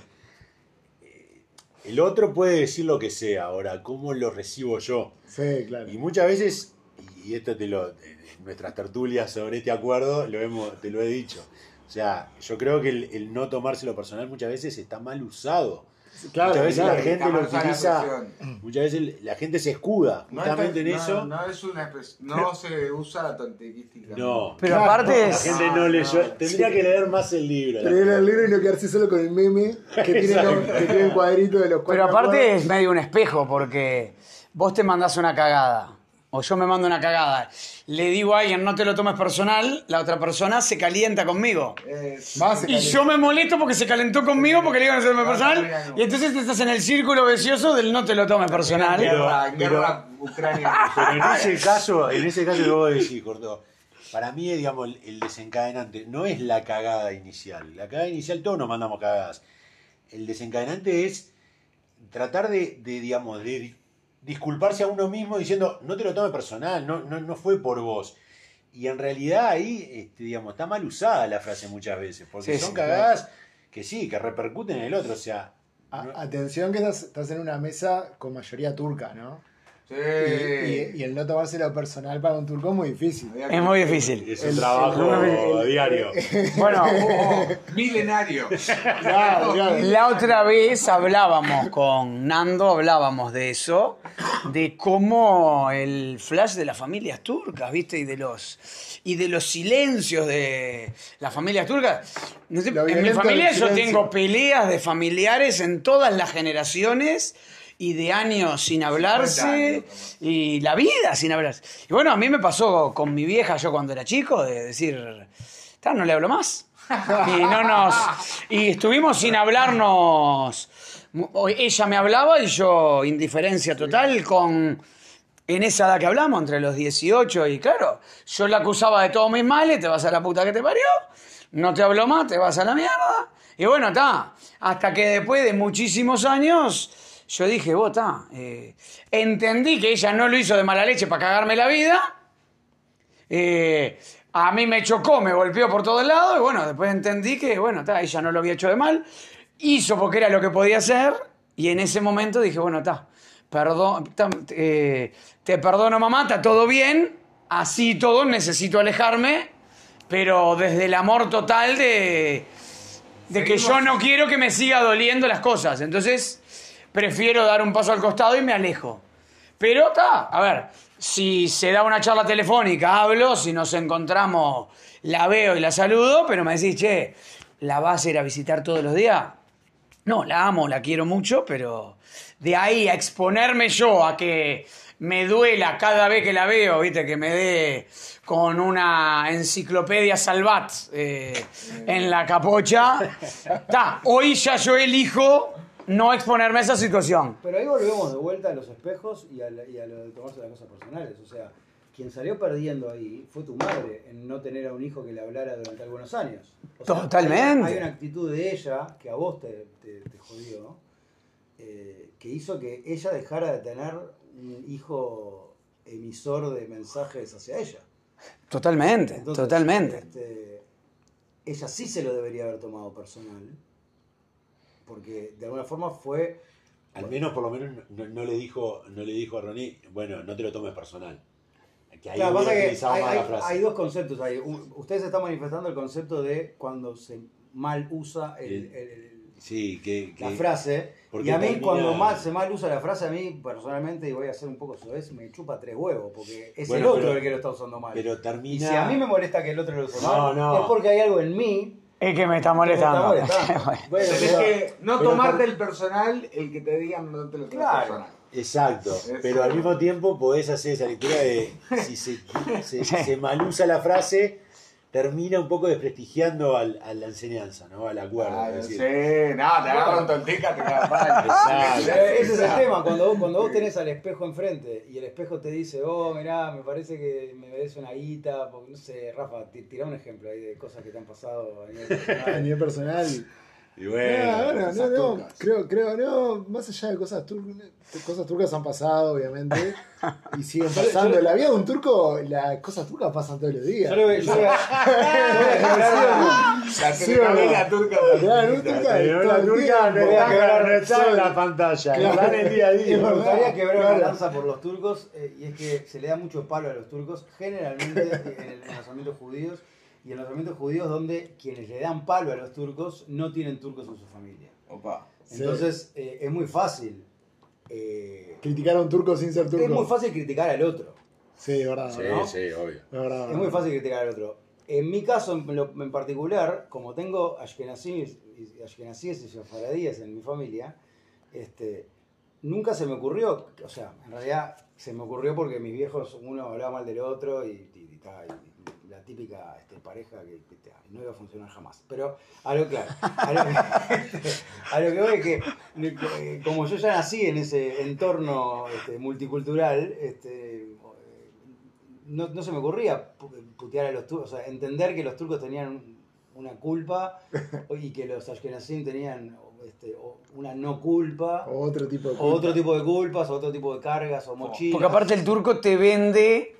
S4: eh, el otro puede decir lo que sea, ahora, ¿cómo lo recibo yo?
S6: Sí, claro.
S4: Y muchas veces, y esto te lo, en nuestras tertulias sobre este acuerdo, lo hemos, te lo he dicho. O sea, yo creo que el, el no tomárselo personal muchas veces está mal usado.
S6: Claro,
S4: muchas veces
S6: claro.
S4: la gente lo
S3: la
S4: utiliza, muchas veces la gente se escuda
S3: No,
S4: justamente
S3: es-
S4: en
S3: no,
S4: eso.
S3: No, es una no se usa tontequística.
S4: No.
S2: Pero
S6: Claro,
S2: aparte
S4: La
S2: es.
S4: gente no
S3: Ah,
S4: leyó,
S3: no,
S4: tendría que leer más el libro. la
S6: Pero leer el libro y no quedarse solo con el meme que tiene, que tiene el cuadrito de los
S2: Pero aparte
S6: acuerdos.
S2: es medio un espejo porque vos te mandás una cagada o yo me mando una cagada. Le digo a alguien no te lo tomes personal, la otra persona se calienta conmigo.
S6: Se
S2: Y yo me molesto porque se calentó conmigo porque le digo no se lo tome
S3: Ah,
S2: personal. Y entonces estás en el círculo vicioso del no te lo tomes personal.
S3: guerra,
S4: Pero-
S3: guerra Ucrania. *laughs*
S4: En ese *laughs* caso, en ese caso que vos decís, Cordó, para mí, digamos, el, desencadenante no es la cagada inicial. La cagada inicial todos nos mandamos cagadas. El desencadenante es tratar de, de, digamos, de disculparse a uno mismo diciendo, no te lo tomes personal, no, no, no fue por vos. Y en realidad ahí, este, digamos, está mal usada la frase muchas veces, porque
S2: Sí,
S4: son
S2: sí,
S4: cagadas que sí, que repercuten en el otro. O sea,
S6: A-
S4: no-
S6: atención que estás, estás en una mesa con mayoría turca, ¿no?
S3: Sí.
S6: Y, y- y el no tomárselo personal para un turco es muy difícil.
S2: Es muy difícil.
S4: Es un
S6: El-
S4: trabajo
S6: el- *laughs* el-
S4: diario. *laughs*
S2: Bueno,
S3: Oh, milenario.
S6: Claro, claro.
S2: La otra vez hablábamos con Nando, hablábamos de eso, de cómo el flash de las familias turcas, ¿viste? Y de los y de los silencios de las familias turcas. No sé,
S6: Lo
S2: en mi familia yo tengo peleas de familiares en todas las generaciones y de años sin hablarse y la vida sin hablarse. Y bueno, a mí me pasó con mi vieja yo cuando era chico de decir, "Ta, no le hablo más. Y no nos y estuvimos sin hablarnos. Ella me hablaba y yo indiferencia total con en esa edad que hablamos, entre los 18 y claro, yo la acusaba de todos mis males, te vas a la puta que te parió, no te hablo más, te vas a la mierda. Y bueno, está, hasta que después de muchísimos años, yo dije, vos, está, eh, entendí que ella no lo hizo de mala leche para cagarme la vida, eh, a mí me chocó, me golpeó por todos lados y bueno, después entendí que, bueno, está, ella no lo había hecho de mal, hizo porque era lo que podía hacer y en ese momento dije, bueno, está, perdón, ta- eh, te perdono mamá, está todo bien, así todo necesito alejarme, pero desde el amor total de, de que yo no quiero que me siga doliendo las cosas, entonces prefiero dar un paso al costado y me alejo. Pero está, a ver, si se da una charla telefónica, hablo, si nos encontramos, la veo y la saludo, pero me decís, che, ¿la vas a ir a visitar todos los días? No, la amo, la quiero mucho, pero de ahí a exponerme yo a que me duela cada vez que la veo, viste, que me dé con una enciclopedia Salvat eh, en la capocha. *laughs* Ta, hoy ya yo elijo no exponerme a esa situación.
S5: Pero ahí volvemos de vuelta a los espejos y a, la- y a lo de tomarse las cosas personales. O sea, quien salió perdiendo ahí fue tu madre en no tener a un hijo que le hablara durante algunos años. O sea,
S2: Totalmente.
S5: Hay, hay una actitud de ella que a vos te, te- te jodió, eh, que hizo que ella dejara de tener un hijo emisor de mensajes hacia ella.
S2: Totalmente,
S5: Entonces,
S2: totalmente.
S5: este, ella sí se lo debería haber tomado personal, porque de alguna forma fue
S4: Al menos, por lo menos, no, no le dijo, no le dijo a Ronnie, bueno, no te lo tomes personal. Que ahí
S5: Claro, pasa que hay, hay-
S4: frase.
S5: hay dos conceptos ahí. Ustedes están manifestando el concepto de cuando se mal usa el-
S4: El-
S5: el-
S4: Sí, que,
S5: la
S4: que-
S5: frase. Y a mí
S4: termina-
S5: cuando mal, se mal usa la frase, a mí personalmente, y voy a ser un poco soez, me chupa tres huevos, porque es
S4: Bueno,
S5: el otro
S4: pero-
S5: el que lo está usando mal.
S4: pero
S5: y
S4: termina.
S5: si a mí me molesta que el otro lo use
S4: No,
S5: mal,
S4: no.
S5: es porque hay algo en mí
S2: Es que me está
S5: me
S2: molestando.
S5: está molestando. *laughs* Bueno,
S3: Tenés
S5: pero-
S3: que no
S4: pero
S3: tomarte el personal el que te digan no te lo tomes
S5: Claro.
S3: personal.
S4: Exacto, pero al mismo tiempo podés hacer esa lectura de si se, se, *laughs* se malusa la frase, termina un poco desprestigiando al- a la enseñanza, ¿no? Al acuerdo.
S3: Ah, sí, no, te agarran tontica, te.
S5: Pero *laughs* ese es el tema, cuando vos, cuando vos tenés al espejo enfrente y el espejo te dice, oh, mirá, me parece que me merece una guita, porque no sé, Rafa, ti- tirá un ejemplo ahí de cosas que te han pasado a nivel *laughs*
S6: A
S5: personal.
S6: nivel personal.
S4: Y
S6: No,
S4: bueno,
S6: bueno, no,
S3: esas
S6: no, creo, creo, no, más allá de cosas turcas, cosas turcas han pasado, obviamente, y siguen *laughs* pasando. En la vida de un turco, las cosas turcas pasan todos los días.
S5: Yo le voy, yo quebrar una- *laughs*
S3: La telenovela turca.
S6: La telenovela turca
S4: no está, en la pantalla, en día a
S5: Me
S4: día.
S5: Gustaría quebrar una lanza por los turcos, eh, y es que se le da mucho palo a los turcos, generalmente en, el- en los ambientes judíos, y en los ambientes judíos donde quienes le dan palo a los turcos no tienen turcos en su familia.
S3: Opa.
S6: Sí.
S5: Entonces eh, es muy fácil. eh,
S6: Criticar a un turco sin ser turco.
S5: es muy fácil criticar al otro.
S6: Sí, verdad.
S4: Sí,
S6: ¿no?
S4: sí, obvio.
S6: Es verdad.
S5: Es muy fácil criticar al otro. En mi caso, en, lo- en particular, como tengo ashkenazíes y sefaradíes en mi familia, este, nunca se me ocurrió, o sea, en realidad se me ocurrió porque mis viejos, uno hablaba mal del otro y, y- y y la típica este, pareja que, que ta, no iba a funcionar jamás. Pero a lo claro, a lo, *laughs* a lo que voy es que eh, como yo ya nací en ese entorno este, multicultural, este, no, no se me ocurría pu- putear a los turcos, o sea, entender que los turcos tenían una culpa y que los ashkenazim tenían este, una no culpa,
S6: O otro tipo de.
S5: o otro tipo de culpas, o otro tipo de cargas, o mochilas.
S2: Porque aparte el turco te vende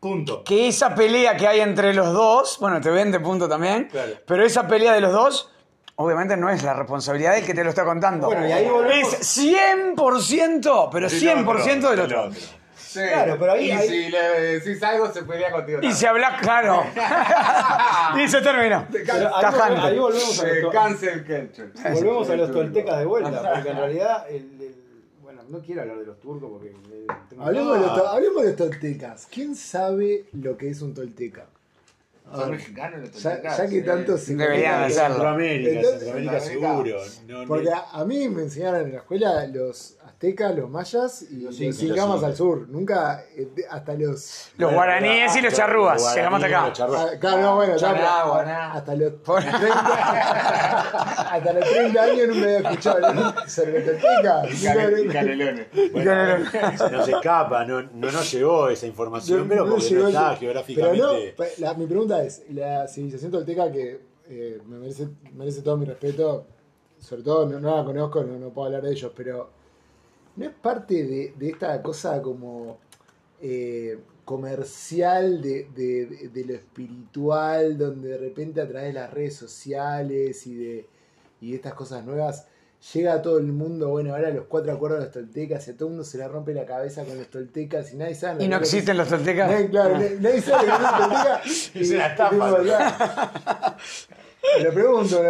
S5: Punto.
S2: que esa pelea que hay entre los dos, bueno, te vende punto también,
S5: Claro.
S2: pero esa pelea de los dos, obviamente no es la responsabilidad del que te lo está contando.
S5: Bueno, y ahí volvemos-
S2: Es 100%, pero 100% del
S4: del
S2: otro.
S3: Sí.
S5: Claro, pero ahí-
S3: Y
S5: ahí-
S3: si le decís algo, se pelea contigo.
S2: Y se habla, claro. *laughs* y se terminó.
S5: Pero ahí, volvemos a los, to-
S3: cancel
S5: volvemos a los toltecas de vuelta, *laughs* porque en realidad, el, no quiero hablar de los turcos porque eh, tengo-
S6: Hablemos, de los, to- hablemos de los toltecas. ¿Quién sabe lo que es un tolteca?
S3: Son mexicanos los
S6: ya,
S3: toltecas,
S6: ya que
S3: eh.
S6: tanto se
S2: Deberían hacerlo.
S4: Centroamérica, Centroamérica seguro. No,
S6: Porque
S4: no-
S6: a, a mí me enseñaron en la escuela los aztecas, los mayas y los,
S4: Los
S6: al sur. Nunca, eh, hasta los...
S2: Los guaraníes y los charrúas. Llegamos acá.
S4: los charrúas.
S6: Ah, claro, no, bueno, ya,
S3: guaná.
S6: hasta los 30, *laughs* hasta los 30 años nunca había escuchado. *laughs*
S3: Y y canelones. *laughs*
S4: Bueno, se nos escapa, no, no nos llegó esa información, pero
S6: No
S4: porque
S6: llegó
S4: no está
S6: eso.
S4: geográficamente.
S6: Pero no, la- mi pregunta es, la civilización tolteca que eh, me merece, merece todo mi respeto, sobre todo no, no la conozco, no, no puedo hablar de ellos, pero ¿no es parte de, de esta cosa como eh, comercial de, de- de lo espiritual, donde de repente a través de las redes sociales y de, y estas cosas nuevas llega a todo el mundo, bueno, ahora los cuatro acuerdos de los toltecas y a todo el mundo se le rompe la cabeza con los toltecas y nadie sabe...
S2: Y no existen los toltecas.
S6: Nadie, claro, nadie- nadie sabe que no es tolteca. *laughs*
S4: Es una estafa, *laughs* ¿no?
S6: lo pregunto,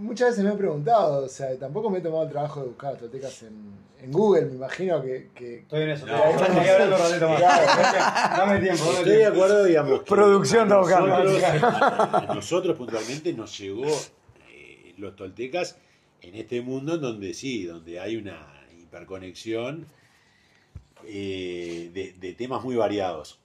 S6: muchas veces me he preguntado, o sea, tampoco me he tomado el trabajo de buscar toltecas en, en Google, me imagino que... que
S5: Estoy en eso.
S4: No.
S5: Hablando ratito más. *laughs* Dame tiempo, dame
S4: Estoy de acuerdo, digamos.
S2: Producción
S4: nosotros, a- nosotros puntualmente nos llegó eh, los toltecas en este mundo en donde sí, donde hay una hiperconexión eh, de, de temas muy variados.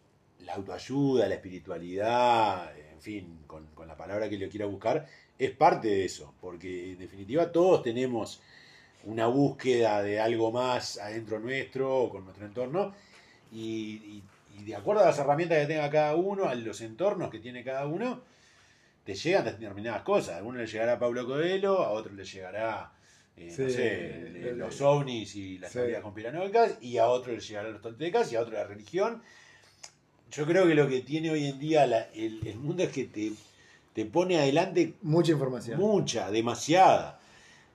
S4: La autoayuda, la espiritualidad, fin, con, con la palabra que yo quiera buscar, es parte de eso, porque en definitiva todos tenemos una búsqueda de algo más adentro nuestro o con nuestro entorno y, y- y de acuerdo a las herramientas que tenga cada uno, a los entornos que tiene cada uno, te llegan determinadas cosas. A uno le llegará Pablo Coelho, a otro le llegará, eh, no sé,
S6: el- el-
S4: los ovnis y las
S6: sí.
S4: teorías conspiranoicas, y a otro le llegará los toltecas y a otro la religión. Yo creo que lo que tiene hoy en día la- el, el mundo es que te, te pone adelante
S6: mucha información.
S4: mucha, demasiada.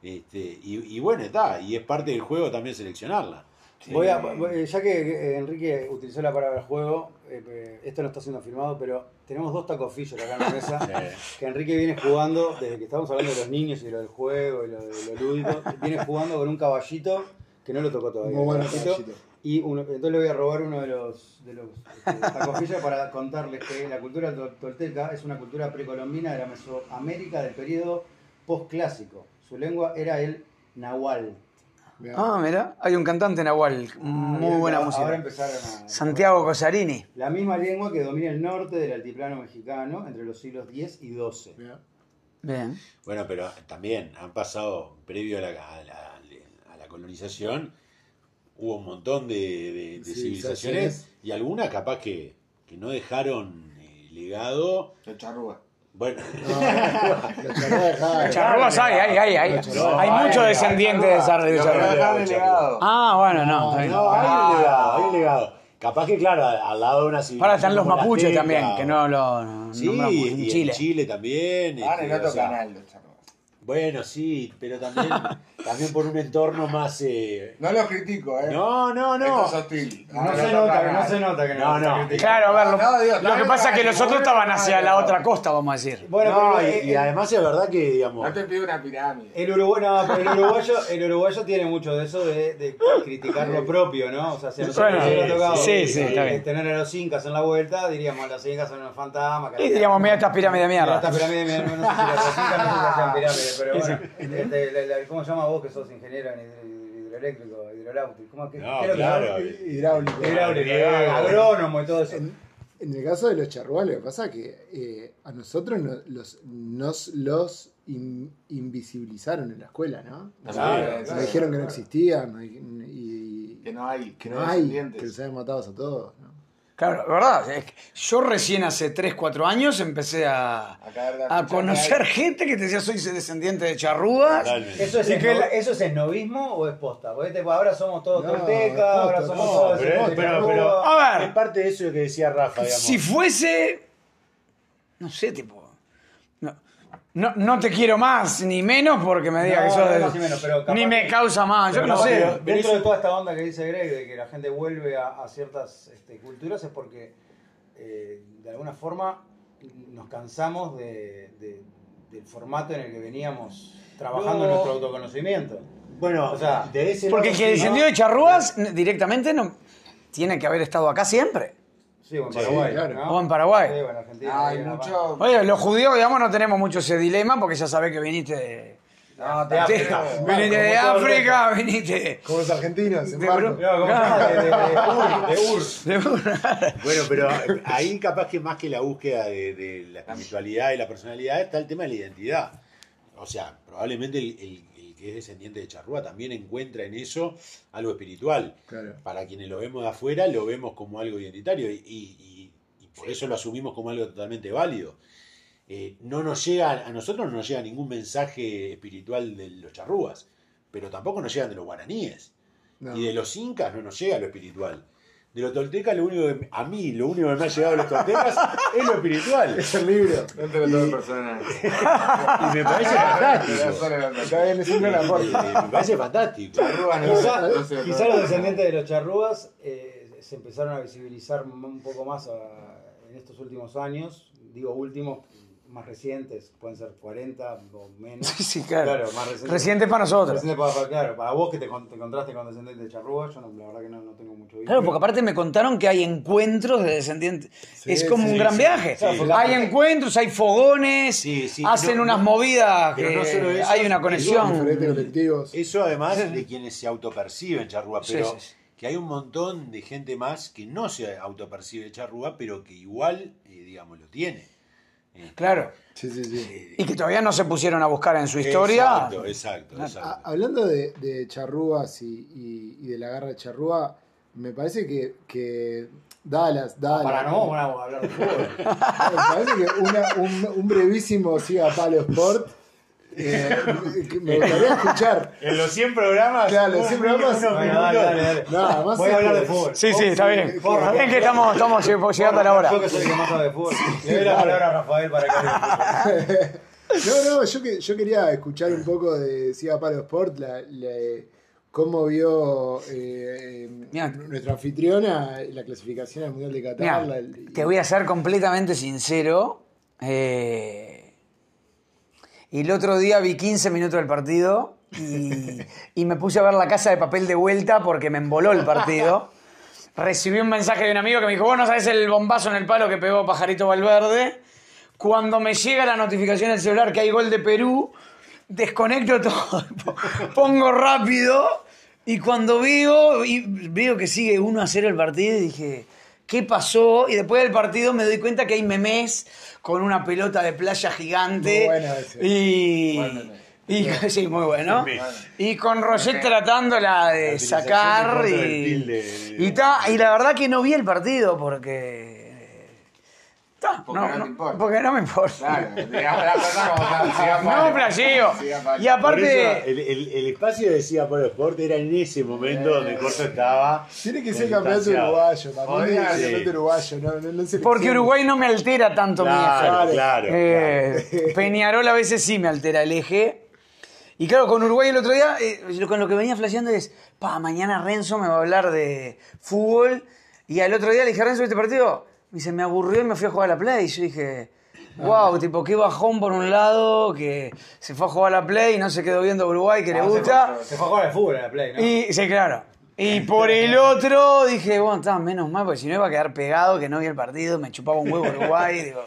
S4: Este, y, y bueno, está, y es parte del juego también seleccionarla.
S5: Voy a, ya que Enrique utilizó la palabra juego, eh, esto no está siendo filmado, pero tenemos dos tacos Fisher acá en la mesa. *laughs* Que Enrique viene jugando, desde que estamos hablando de los niños y de lo del juego y lo de lo lúdico, viene jugando con un caballito que no lo tocó todavía.
S6: Muy bueno
S5: el caballito,
S6: caballito.
S5: Y uno- entonces le voy a robar uno de los, de los este, para contarles que la cultura tol- tolteca es una cultura precolombina de la Mesoamérica del periodo postclásico. Su lengua era el nahual.
S6: Mirá.
S2: Ah, mira, hay un cantante nahual, muy
S5: Ahora-
S2: buena
S5: Ahora
S2: música.
S5: empezaron a...
S2: Santiago Cosarini.
S5: La misma lengua que domina el norte del altiplano mexicano entre los siglos X y XII.
S6: Mirá.
S2: Bien.
S4: bueno, pero también han pasado, previo a la, a la- a la colonización, hubo un montón de, de- de
S6: Civilizaciones.
S4: y algunas capaz que, que no dejaron eh, legado.
S3: Los charrúas.
S4: Bueno,
S6: No, *laughs* dejaron.
S2: Charrúas hay, hay, hay, hay.
S6: No,
S2: Hay
S4: hay,
S2: muchos descendientes de esa
S4: no, no,
S3: legado.
S2: Ah, bueno, no. bien.
S4: no, hay un legado, hay un legado. Capaz que, claro, al lado de una civilización.
S2: Ahora están los
S4: la
S2: mapuches también, que no lo no
S4: Sí,
S2: nombramos
S4: y
S2: en
S4: en
S2: Chile.
S4: Chile, también. Este,
S3: en otro
S4: o sea,
S3: canal los charrúas.
S4: Bueno, sí, pero también, *laughs* también por un entorno más. eh,
S3: No los critico, ¿eh?
S4: No, no, no.
S3: Esto es hostil.
S5: No
S3: Ah,
S5: se
S3: otro
S5: nota, que no se nota que
S4: No, no.
S5: está
S2: Claro, a ver, lo,
S3: No, digo,
S2: lo que pasa es que los otros estaban hacia la
S3: no.
S2: otra costa, vamos a decir.
S5: Bueno,
S4: No,
S5: pero,
S4: y,
S5: eh,
S4: y además es verdad que, digamos.
S3: No te pido una pirámide.
S5: El, Uruguay, no, pero el, uruguayo, el uruguayo tiene mucho de eso de, de criticar lo propio, ¿no? O sea, si nosotros
S2: Bueno,
S5: hubiera tocado
S2: sí, sí,
S5: eh,
S2: está bien.
S5: tener a los incas en la vuelta, diríamos los incas son unos fantasmas.
S2: Y diríamos, mira estas pirámides de mierda.
S5: Esta pirámide, mira, no, no sé si los incas no si hacían pirámides, pero bueno. este, la- la- ¿Cómo se llama vos que sos ingeniero en hidro- hidroeléctrico, hidroláutico? ¿Cómo, qué,
S4: No,
S5: que
S4: claro.
S5: sos?
S6: Hidráulico.
S5: Hidráulico,
S4: Griego.
S5: agrónomo y todo eso.
S6: En, en el caso de los charrúas, lo que pasa es que eh, a nosotros no- los, nos los in- invisibilizaron en la escuela, ¿no?
S3: Claro,
S6: Nos
S3: claro,
S6: dijeron que no
S3: claro.
S6: existían y, y-
S3: Que no hay.
S6: que no hay, que los habían matado a todos.
S2: Claro, la verdad, es que yo recién hace 3, 4 años empecé a,
S3: A
S2: conocer gente que te decía soy descendiente de charrúas.
S4: Totalmente.
S5: ¿Eso es, esno-
S2: la-
S5: ¿Eso es esnovismo o es posta? Porque ahora somos todos
S6: No,
S5: toltecas,
S6: es
S5: ahora somos
S6: no,
S5: todos
S4: pero- pero-
S2: A
S4: Es
S2: ver,
S4: parte de eso que decía Rafa, digamos.
S2: si fuese, no sé, tipo, no, No, te quiero más, ni menos porque me diga
S5: No,
S2: que sos
S5: no
S2: de-
S5: menos, pero capaz
S2: Ni me
S5: que-
S2: causa más, yo
S5: Pero
S2: no sé.
S5: que
S4: pero
S5: Dentro
S4: eso-
S5: de toda esta onda que dice Greg, de que la gente vuelve a, a ciertas este, culturas, es porque eh, de alguna forma nos cansamos de- de- del formato en el que veníamos trabajando en
S4: No.
S5: nuestro autoconocimiento.
S4: Bueno,
S5: O sea,
S4: de ese
S2: Porque el
S4: lado
S2: que
S4: sí,
S2: descendió de Charrúas n- directamente no tiene que haber estado acá siempre.
S5: Sí, o en
S4: Sí,
S5: Paraguay.
S6: claro.
S5: ¿no?
S2: O en Paraguay.
S5: Sí, o en Argentina.
S3: Hay
S5: ahí
S3: mucho.
S2: Oye, los judíos, digamos, no tenemos mucho ese dilema porque ya sabés que viniste de,
S5: No, de África.
S2: viniste de África, viniste
S6: Como los argentinos, en
S2: De
S6: barco.
S2: Bru-
S5: No, como
S2: Claro.
S5: de, de, de Ur, de Ur.
S2: de...
S4: Bueno, pero ahí capaz que más que la búsqueda de, de la espiritualidad y la personalidad está el tema de la identidad. O sea, probablemente el que es descendiente de Charrúa también encuentra en eso algo espiritual.
S6: Claro.
S4: Para quienes lo vemos de afuera, lo vemos como algo identitario y, y- y por eso lo asumimos como algo totalmente válido. Eh, no nos llega, a nosotros no nos llega ningún mensaje espiritual de los charrúas, pero tampoco nos llegan de los guaraníes.
S6: No.
S4: Y de los incas no nos llega lo espiritual. De los toltecas, lo único que, a mí, lo único que me ha llegado de los toltecas *laughs* es lo espiritual.
S6: Es el libro.
S3: Dentro de todo el personal. *laughs*
S4: Y me parece fantástico. Me parece fantástico.
S3: No
S5: Quizá, los descendientes de los charrúas eh, se empezaron a visibilizar un poco más a- en estos últimos años. Digo últimos, más recientes, pueden ser 40 o menos. *laughs*
S2: Sí, sí, claro.
S5: más recientes.
S2: Reciente para nosotros.
S5: Reciente para, para- claro, para vos que te, con- te encontraste con descendientes de charrúas, yo no, la verdad que no, no tengo mucho vínculo.
S2: Claro, porque aparte me contaron que hay encuentros de descendientes.
S6: Sí,
S2: es como
S6: sí,
S2: un gran
S4: sí.
S2: viaje.
S4: Sí.
S2: hay encuentros, hay fogones,
S4: Sí, sí,
S2: hacen
S4: no,
S2: unas movidas
S4: pero
S2: que
S4: no solo eso,
S2: hay una conexión.
S4: Eso además de quienes se autoperciben charrúa, pero
S2: sí, sí.
S4: que hay un montón de gente más que no se autopercibe charrúa, pero que igual, eh, digamos, lo tiene.
S2: Claro.
S6: Sí, sí, sí.
S2: Y que todavía no se pusieron a buscar en su historia.
S4: Exacto, exacto, exacto.
S6: hablando de, de charrúas y, y- y de la garra de charrúa, me parece que, que Dallas, Dallas.
S5: Para no, vamos a hablar de fútbol. *laughs*
S6: Me parece que una- un, un brevísimo siga Palo Sport. Eh, me gustaría escuchar.
S4: En los 100 programas,
S6: Claro, siempre vamos.
S5: Bueno, dale, dale, dale.
S6: No, además
S5: Voy a hablar de fútbol.
S2: Sí, sí, está bien. Está bien que estamos, estamos llegando a la hora.
S5: Yo que soy el que más sabe de fútbol. Le doy la palabra a Rafael para que. *laughs*
S6: No, no, yo, que, yo quería escuchar un poco de Siga Palo Sport, la, la- cómo vio eh, nuestra anfitriona la clasificación al Mundial de Qatar.
S2: Mirá,
S6: la-
S2: te voy a ser completamente sincero. eh, el otro día vi 15 minutos del partido y, y me puse a ver la casa de papel de vuelta porque me emboló el partido. Recibí un mensaje de un amigo que me dijo, vos no sabés el bombazo en el palo que pegó Pajarito Valverde. Cuando me llega la notificación del celular que hay gol de Perú, desconecto todo, *laughs* pongo rápido y cuando veo, y veo que sigue 1 a 0 el partido y dije, ¿qué pasó? Y después del partido me doy cuenta que hay memes con una pelota de playa gigante.
S6: Muy bueno ese.
S2: Y,
S3: Buen meme.
S2: y sí, *laughs* muy bueno. Y con Roget tratándola de sacar y, y, ta, y la verdad que no vi el partido porque...
S3: Porque no te importa.
S2: porque no me importa.
S3: Claro, digamos la cosa como siga
S2: No,
S3: Pablo.
S2: Y
S4: Por
S2: aparte...
S4: eso, el, el- el espacio de Siga Polo Sport era en ese momento donde Corto estaba.
S6: Tiene que ser
S4: eh,
S6: campeonato uruguayo, también campeonato uruguayo, no, no, no se
S2: Porque Uruguay no me altera tanto mi eje.
S4: Claro, claro.
S2: Eh, Peñarol a veces sí me altera el eje. Y claro, con Uruguay el otro día, eh, con lo que venía flasheando es, pa, mañana Renzo me va a hablar de fútbol. Y al otro día le dije, Renzo, ¿este partido? Me dice, me aburrió y me fui a jugar a la Play. Y yo dije, wow, tipo, qué bajón por un lado, que se fue a jugar a la Play y no se quedó viendo a Uruguay, que le
S5: Ah, se
S2: gusta.
S5: fue- Se fue a jugar al fútbol en la Play, ¿no?
S2: Y, sí, claro. Y *laughs* por el otro dije, bueno, está menos mal, porque si no iba a quedar pegado, que no vi el partido, me chupaba un huevo Uruguay, *laughs* digo,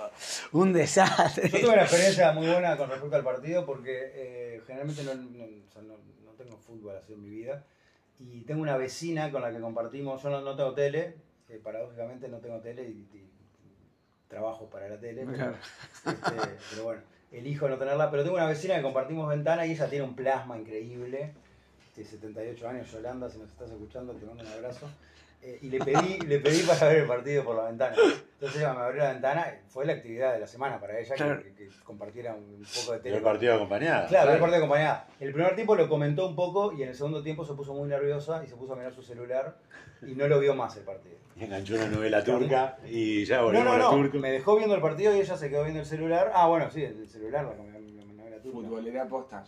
S2: un desastre.
S5: Yo tuve una experiencia muy buena con respecto al partido porque eh, generalmente no, no- o sea, no- no tengo fútbol así en mi vida y tengo una vecina con la que compartimos, yo no, no tengo tele, eh, paradójicamente no tengo tele y, y trabajo para la tele, pero, este, pero bueno, elijo no tenerla, pero tengo una vecina que compartimos ventana y ella tiene un plasma increíble, de 78 años, Yolanda, si nos estás escuchando, te mando un abrazo. Eh, y le pedí, le pedí para ver el partido por la ventana. Entonces ella me abrió la ventana, fue la actividad de la semana para ella, que-
S2: Claro.
S5: que, que compartiera un poco de tele.
S4: el partido acompañado.
S5: Claro, el partido acompañada. El primer tiempo lo comentó un poco y en el segundo tiempo se puso muy nerviosa y se puso a mirar su celular y no lo vio más el partido.
S4: Y enganchó una novela turca y ya
S5: No,
S4: volvemos
S5: no,
S4: a
S5: no,
S4: lo turco.
S5: me dejó viendo el partido y ella se quedó viendo el celular. Ah, bueno, sí, el celular, la me típica.
S3: Futbolera posta.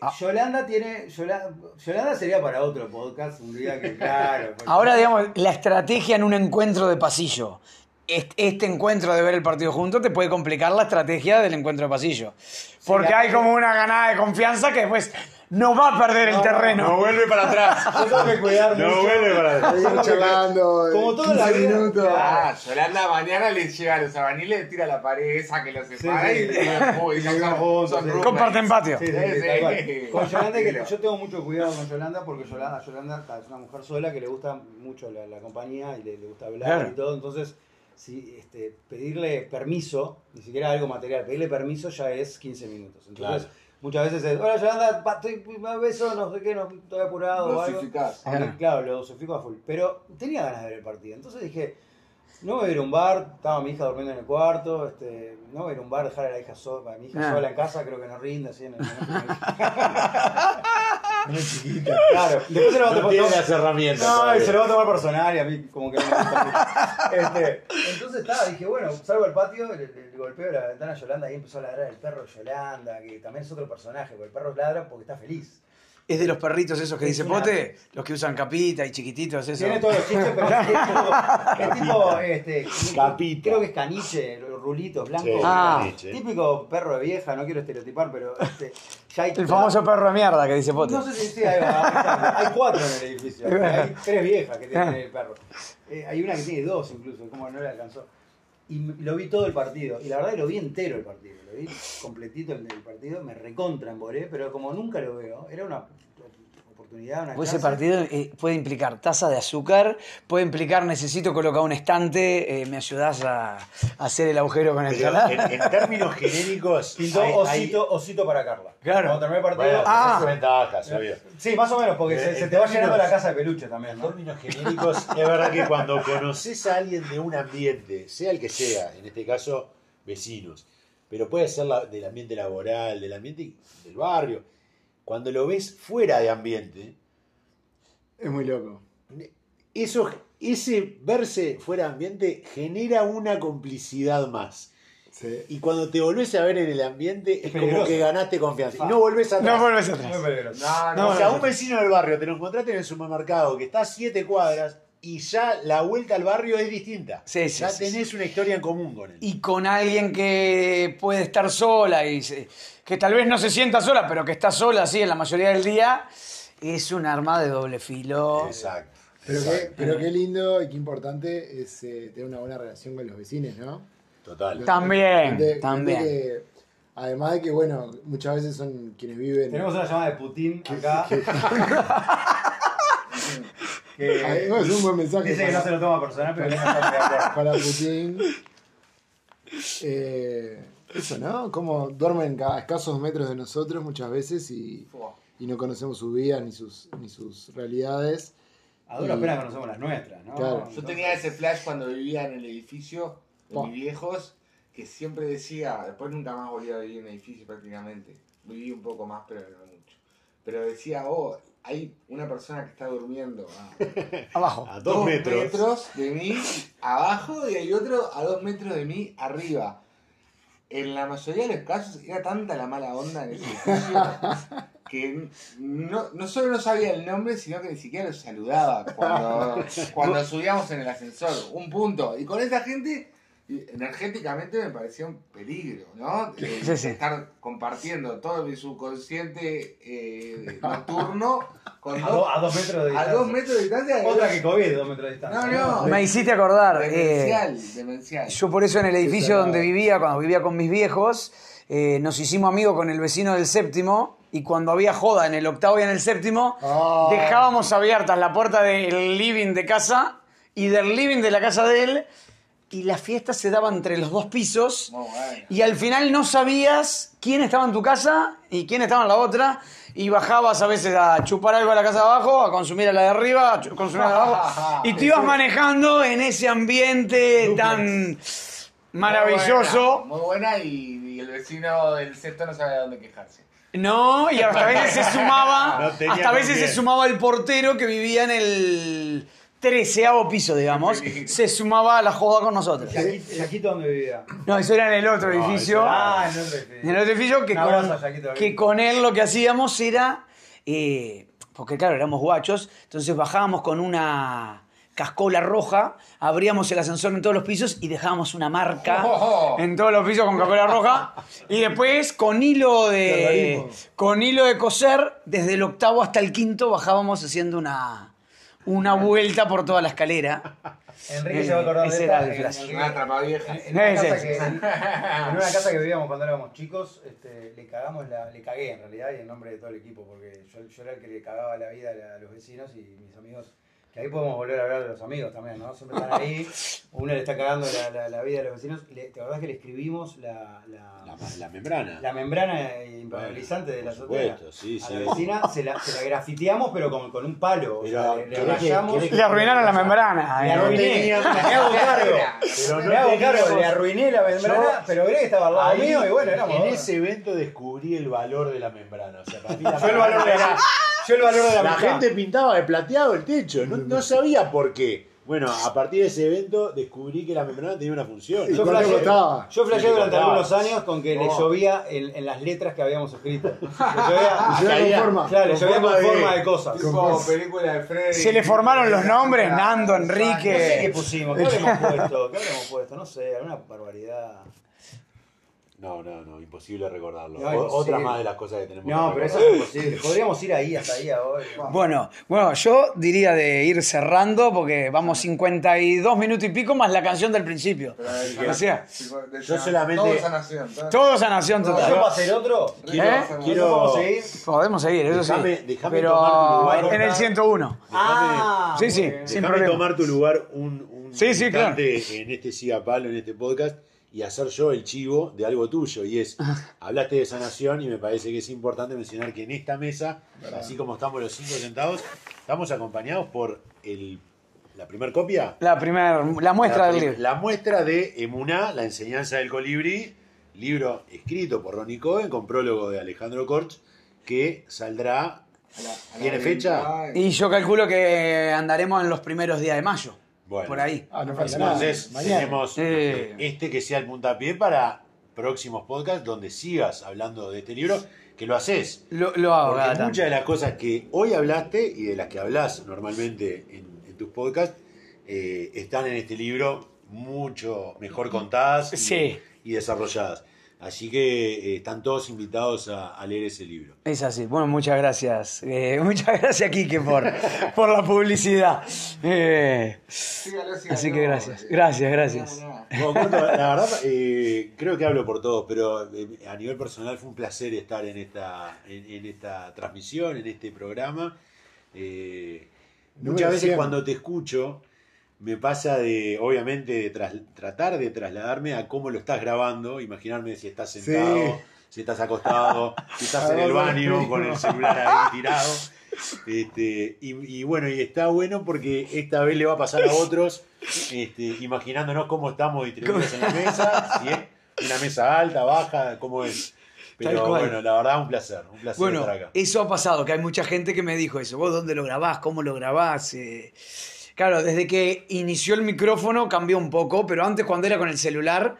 S2: Ah.
S5: Yolanda tiene. Yola- Yolanda sería para otro podcast, un día que, claro. porque-
S2: Ahora, digamos, la estrategia en un encuentro de pasillo. Est- Este encuentro de ver el partido juntos te puede complicar la estrategia del encuentro de pasillo. Porque hay como una ganada de confianza que después no va a perder el terreno.
S4: No vuelve para atrás. *laughs*
S5: Yo tengo que cuidar
S4: No
S5: mucho.
S4: vuelve para atrás.
S6: Ahí charlando.
S5: Como toda la
S6: 15
S5: vida.
S6: minutos.
S3: Ah, Yolanda mañana le llega a los abaniles, le tira la pared esa que los separa
S5: sí,
S3: y,
S5: sí.
S3: uy,
S5: Y
S3: son,
S5: van juntos,
S3: son
S5: sí.
S3: roommates.
S2: Comparten patio.
S5: Sí, sí, sí,
S3: Sí,
S5: tal cual.
S3: sí.
S5: Con Yolanda, que yo tengo mucho cuidado con Yolanda porque Yolanda, Yolanda es una mujer sola que le gusta mucho la, la compañía y le, le gusta hablar
S2: Claro.
S5: y todo. Entonces, si este, pedirle permiso, ni siquiera algo material, pedirle permiso ya es 15 minutos. Entonces,
S4: Claro.
S5: Muchas veces es, hola Yolanda, pa, estoy, me beso, no sé qué, no estoy apurado o algo. Claro, lo dosifico a full. Pero tenía ganas de ver el partido. Entonces dije, no voy a ir a un bar, estaba mi hija durmiendo en el cuarto, este, no voy a ir a un bar, dejar a la hija sola, a mi hija
S2: Ah.
S5: sola en casa, creo que no rinde así en el Muy chiquita. Claro. Después se lo va a
S4: No
S5: tomar-
S4: tiene las herramientas.
S5: No, y
S4: todavía.
S5: se lo va a tomar personal y a mí como que no me gusta. este, entonces estaba, dije, bueno, salgo al patio, le, le- le golpeo la ventana a Yolanda y ahí empezó a ladrar el perro Yolanda, que también es otro personaje, porque el perro ladra porque está feliz.
S2: Es de los perritos esos que dice
S5: una-
S2: Pote, los que usan capita y chiquititos, eso.
S5: Tiene todos los chistes, pero es, tipo, *laughs* es tipo, este,
S4: Capita.
S5: creo que es caniche, los rulitos blancos.
S4: Sí,
S2: Ah.
S5: Típico perro de vieja, no quiero estereotipar, pero este, ya hay
S2: El famoso perro de mierda que dice Pote.
S5: No sé si sí, hay, hay cuatro en el edificio. *laughs* Hay tres viejas que tienen el perro. Eh, hay una que tiene dos incluso, como no le alcanzó. Y lo vi todo el partido. Y la verdad lo vi entero el partido. Lo vi completito el partido. Me recontra emboré, pero como nunca lo veo, era una oportunidad, una
S2: Pues ese partido eh, puede implicar taza de azúcar, puede implicar necesito colocar un estante, eh, me ayudás a, a hacer el agujero con el canal.
S4: en, en términos genéricos.
S5: Pintó
S4: hay- hay-
S5: osito, para Carla.
S2: Claro.
S5: Cuando terminé el partido.
S4: Bueno,
S2: Ah.
S4: ventajas, obvio.
S5: Sí, más o menos, porque
S4: Eh,
S5: se, te va llenando la casa de peluche también,
S4: En
S5: ¿no?
S4: términos genéricos, es verdad que cuando conoces a alguien de un ambiente, sea el que sea, en este caso vecinos, pero puede ser la- del ambiente laboral, del ambiente del barrio, cuando lo ves fuera de ambiente,
S6: Es muy loco.
S4: eso, ese verse fuera de ambiente genera una complicidad más.
S6: Sí.
S4: Y cuando te volvés a ver en el ambiente, es, como que ganaste confianza. Y no volvés atrás.
S2: No vuelves atrás.
S5: Muy peligroso.
S3: No,
S2: No,
S3: no,
S4: o sea, un vecino del barrio, te lo encontraste en el supermercado que está a siete cuadras y ya la vuelta al barrio es distinta.
S2: Sí, sí,
S4: ya
S2: sí,
S4: tenés una historia en común con él.
S2: Y con alguien que puede estar sola y se- que tal vez no se sienta sola, pero que está sola así en la mayoría del día, es un arma de doble filo.
S4: Exacto.
S6: Pero qué, pero qué lindo y qué importante es eh, tener una buena relación con los vecinos, ¿no?
S4: Total.
S2: También, también.
S6: que, además de que, bueno, muchas veces son quienes viven.
S5: Tenemos una llamada de Putin acá. *laughs* *laughs* que *laughs*
S6: no, es un buen mensaje
S5: dice que
S6: para-
S5: no se lo toma personal, pero que no está de acuerdo. *laughs*
S6: para Putin. Eh, eso, ¿no? Como duermen a escasos metros de nosotros muchas veces y, y no conocemos sus vidas ni sus, ni sus realidades.
S5: A duras penas conocemos las nuestras, ¿no?
S6: Claro.
S3: Yo tenía ese flash cuando vivía en el edificio de
S6: Po.
S3: mis viejos, que siempre decía, después nunca más volví a vivir en edificio prácticamente. Viví un poco más, pero no mucho. Pero decía, oh, hay una persona que está durmiendo a *laughs*
S2: Abajo.
S4: A dos, metros.
S3: de mí abajo y hay otro a dos metros de mí arriba. En la mayoría de los casos era tanta la mala onda en ese edificio *laughs* que no, no solo no sabía el nombre, sino que ni siquiera los saludaba cuando, *laughs* cuando subíamos en el ascensor. Un punto. Y con esa gente, y energéticamente me parecía un peligro, ¿no? Eh,
S2: Sí, sí.
S3: Estar compartiendo todo mi subconsciente eh, nocturno con
S5: A,
S3: dos,
S5: do- a dos metros de
S3: a
S5: distancia.
S3: dos metros de distancia.
S5: Otra que COVID, dos metros de distancia.
S3: No, no.
S2: Me hiciste acordar. eh,
S3: Demencial, demencial.
S2: Yo por eso en el edificio donde vivía, cuando vivía con mis viejos, eh, nos hicimos amigos con el vecino del séptimo y cuando había joda en el octavo y en el séptimo,
S6: Ah.
S2: dejábamos abiertas la puerta del living de casa y del living de la casa de él y la fiesta se daba entre los dos pisos
S3: bueno.
S2: y al final no sabías quién estaba en tu casa y quién estaba en la otra y bajabas a veces a chupar algo a la casa de abajo, a consumir a la de arriba, a consumir a la de abajo *laughs* y te ibas manejando en ese ambiente tan maravilloso.
S3: Muy buena, muy buena y, y el vecino del sexto no sabía dónde quejarse.
S2: No, y hasta a veces se sumaba, *laughs*
S4: No
S2: hasta a veces se sumaba el portero que vivía en el treceavo piso, digamos, se sumaba a la joda con nosotros.
S5: Yaquito, Yaquito, ¿dónde vivía?
S2: No, eso era en el otro edificio.
S5: Ah, en otro edificio.
S2: En el otro edificio que, con,
S5: a Yaquito,
S2: que con él lo que hacíamos era. eh, porque claro, éramos guachos, entonces bajábamos con una cascola roja, abríamos el ascensor en todos los pisos y dejábamos una marca
S3: Oh.
S2: en todos los pisos con cascola roja. Y después con hilo de. Con hilo de coser, desde el octavo hasta el quinto bajábamos haciendo una. Una vuelta por toda la escalera.
S5: Enrique
S2: Eh,
S5: se va a acordar
S2: ese
S5: de
S2: era
S5: esta.
S2: el flash.
S5: Enrique-
S3: Una atrapavieja.
S5: En una, casa que, en una casa que vivíamos cuando éramos chicos, este, le cagamos la, le cagué en realidad y en nombre de todo el equipo, porque yo, yo era el que le cagaba la vida a los vecinos y mis amigos, que ahí podemos volver a hablar de los amigos también, ¿no? Siempre están ahí, *laughs* uno le está cagando la, la- la vida a los vecinos. Le, ¿Te acordás que le escribimos la, la,
S4: La, la membrana.
S5: la membrana impermeabilizante de la azotea?
S4: supuesto, sí,
S5: a
S4: sí.
S5: la vecina se la, se la grafiteamos pero con, con un palo, o sea, le, le
S4: ¿querés que-
S5: rayamos...
S4: querés que-
S2: Le arruinaron la membrana.
S5: Le
S2: eh.
S5: arruiné,
S4: teníamos-
S5: me hago cargo.
S4: Pero no
S5: me hago cargo,
S4: teníamos-
S5: le arruiné la membrana,
S4: Yo-
S5: pero Greg estaba al lado
S4: Ahí,
S5: mío y bueno, éramos
S4: en ese evento descubrí el valor de la membrana. O sea, para mí la
S5: Yo el valor de la, yo el valor de la,
S4: gente pintaba de plateado el techo, no, no sabía por qué. Bueno, a partir de ese evento descubrí que la membrana tenía una función.
S6: ¿Y
S5: Yo flasheé, yo flasheé durante algunos años con que le
S3: Oh.
S5: llovía en, en las letras que habíamos escrito. Le llovía, *laughs*
S6: con forma.
S5: claro, le
S4: con
S5: llovía con
S4: forma de-
S5: forma de cosas.
S3: Tipo película de Freddy.
S2: Se le formaron los nombres, Nando,
S5: No sé qué
S2: Enrique.
S5: pusimos, ¿qué *laughs* habremos puesto? ¿Qué habremos puesto? No sé, alguna barbaridad.
S4: No, no, no, imposible recordarlo.
S5: No, imposible.
S4: Otra más de las cosas que tenemos
S5: No,
S4: que
S5: pero eso es imposible. Podríamos ir ahí, hasta ahí ahora. *laughs*
S2: Bueno, bueno, yo diría de ir cerrando porque vamos 52 minutos y pico más la canción del principio. O sea,
S4: Yo solamente-
S3: Toda esa nación. toda-
S2: todos a nación
S5: ¿Yo
S2: total.
S5: para hacer otro?
S4: Quiero,
S2: ¿Eh?
S4: quiero-
S5: ¿Podemos seguir?
S2: Podemos seguir, eso sí.
S4: déjame
S2: Pero
S4: tomar tu lugar.
S2: en el 101.
S5: Ah,
S2: Sí, sí, sin
S4: tomar tu lugar un, un
S2: Sí, sí,
S4: instante en este Siga Palo, en este podcast, y hacer yo el chivo de algo tuyo. Y es, hablaste de sanación y me parece que es importante mencionar que en esta mesa, así como estamos los cinco sentados, estamos acompañados por el, la primer copia.
S2: La primera, la muestra
S4: la,
S2: del libro.
S4: la muestra de Emuná, la enseñanza del colibrí, libro escrito por Ronnie Cohen con prólogo de Alejandro Korch, que saldrá
S3: A la- a la
S4: ¿Tiene fecha?
S2: Y yo calculo que andaremos en los primeros días de mayo.
S4: Bueno.
S2: Por ahí.
S6: Ah, no falta nada.
S4: Entonces,
S6: Mañana.
S4: tenemos
S2: Eh.
S4: este que sea el puntapié para próximos podcasts donde sigas hablando de este libro, que lo haces.
S2: Lo, lo hago
S4: Porque muchas de las cosas que hoy hablaste y de las que hablas normalmente en, en tus podcasts eh, están en este libro mucho mejor contadas y,
S2: Sí.
S4: y desarrolladas. Así que eh, están todos invitados a, a leer ese libro.
S2: Es así. Bueno, muchas gracias. Eh, *laughs* muchas gracias, Kike, por, por la publicidad. Eh,
S3: Sígalo, sígalo.
S2: así que gracias. Gracias, gracias.
S3: No, no, no.
S4: Bueno, Corto, la verdad, eh, creo que hablo por todos, pero eh, a nivel personal fue un placer estar en esta, en, en esta transmisión, en este programa. Eh, muchas veces
S6: 100.
S4: cuando te escucho, me pasa de, obviamente, de tras- tratar de trasladarme a cómo lo estás grabando, imaginarme si estás sentado,
S6: Sí.
S4: si estás acostado, si estás en *laughs* el baño con el celular ahí tirado. Este, y, y bueno, y está bueno porque esta vez le va a pasar a otros, este, imaginándonos cómo estamos distribuidos en la mesa, si es una mesa alta, baja, cómo es. Pero bueno, la verdad, un placer, un placer
S2: Bueno,
S4: estar acá.
S2: eso ha pasado, que hay mucha gente que me dijo eso. ¿Vos dónde lo grabás? ¿Cómo lo grabás? Eh, claro, desde que inició el micrófono cambió un poco, pero antes cuando era con el celular,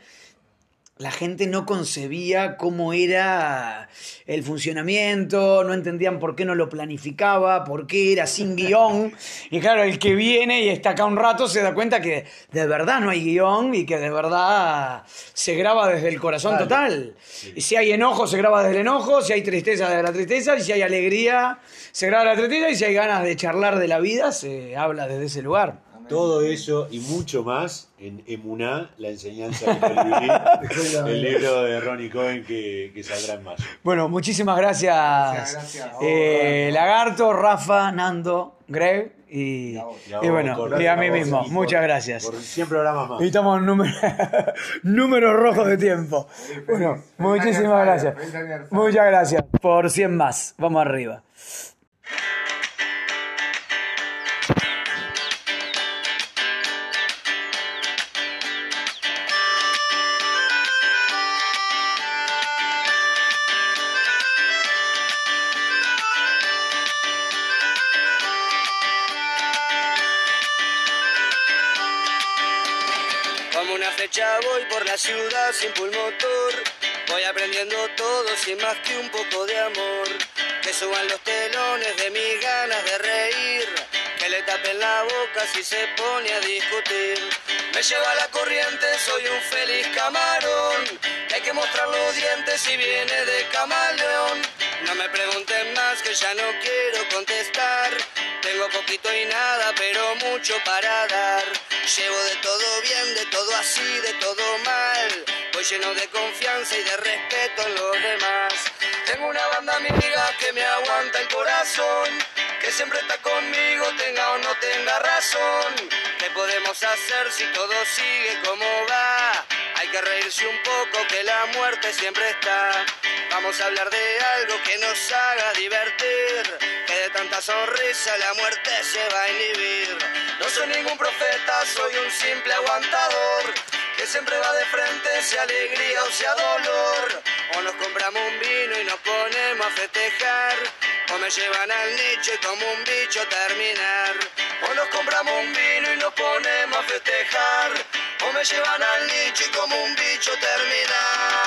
S2: la gente no concebía cómo era el funcionamiento, no entendían por qué no lo planificaba, por qué era sin guion. *laughs* Y claro, el que viene y está acá un rato se da cuenta que de verdad no hay guion y que de verdad se graba desde el corazón total. Y si hay enojo, se graba desde el enojo, si hay tristeza, desde la tristeza, y si hay alegría, se graba la tristeza, y si hay ganas de charlar de la vida, se habla desde ese lugar.
S4: Todo eso y mucho más en Emuná, la enseñanza del colibrí, el libro de Ronnie Cohen que, que saldrá en mayo.
S2: Bueno, muchísimas gracias,
S3: Gracias, gracias a vos,
S2: eh. Lagarto, Rafa, Nando, Greg y,
S3: Y a vos.
S4: Y a
S2: y
S4: vos,
S2: bueno, y a mí mismo.
S4: por-
S2: Muchas gracias.
S4: Por 100 programas más.
S2: Y estamos en número, *laughs* números rojos de tiempo. Bueno, muchísimas gracias. Muchas gracias por 100 más. Vamos arriba.
S1: Boca si se pone a discutir. Me lleva la corriente, soy un feliz camarón. Hay que mostrar los dientes si viene de camaleón. No me pregunten más que ya no quiero contestar. Tengo poquito y nada, pero mucho para dar. Llevo de todo bien, de todo así, de todo mal. Voy lleno de confianza y de respeto en los demás. Tengo una banda amiga que me aguanta el corazón. Que siempre está conmigo, tenga o no tenga razón. ¿Qué podemos hacer si todo sigue como va? Hay que reírse un poco que la muerte siempre está. Vamos a hablar de algo que nos haga divertir. Que de tanta sonrisa la muerte se va a inhibir. No soy ningún profeta, soy un simple aguantador. Que siempre va de frente, sea alegría o sea dolor. O nos compramos un vino y nos ponemos a festejar. O me llevan al nicho y como un bicho terminar. O nos compramos un vino y nos ponemos a festejar. O me llevan al nicho y como un bicho terminar.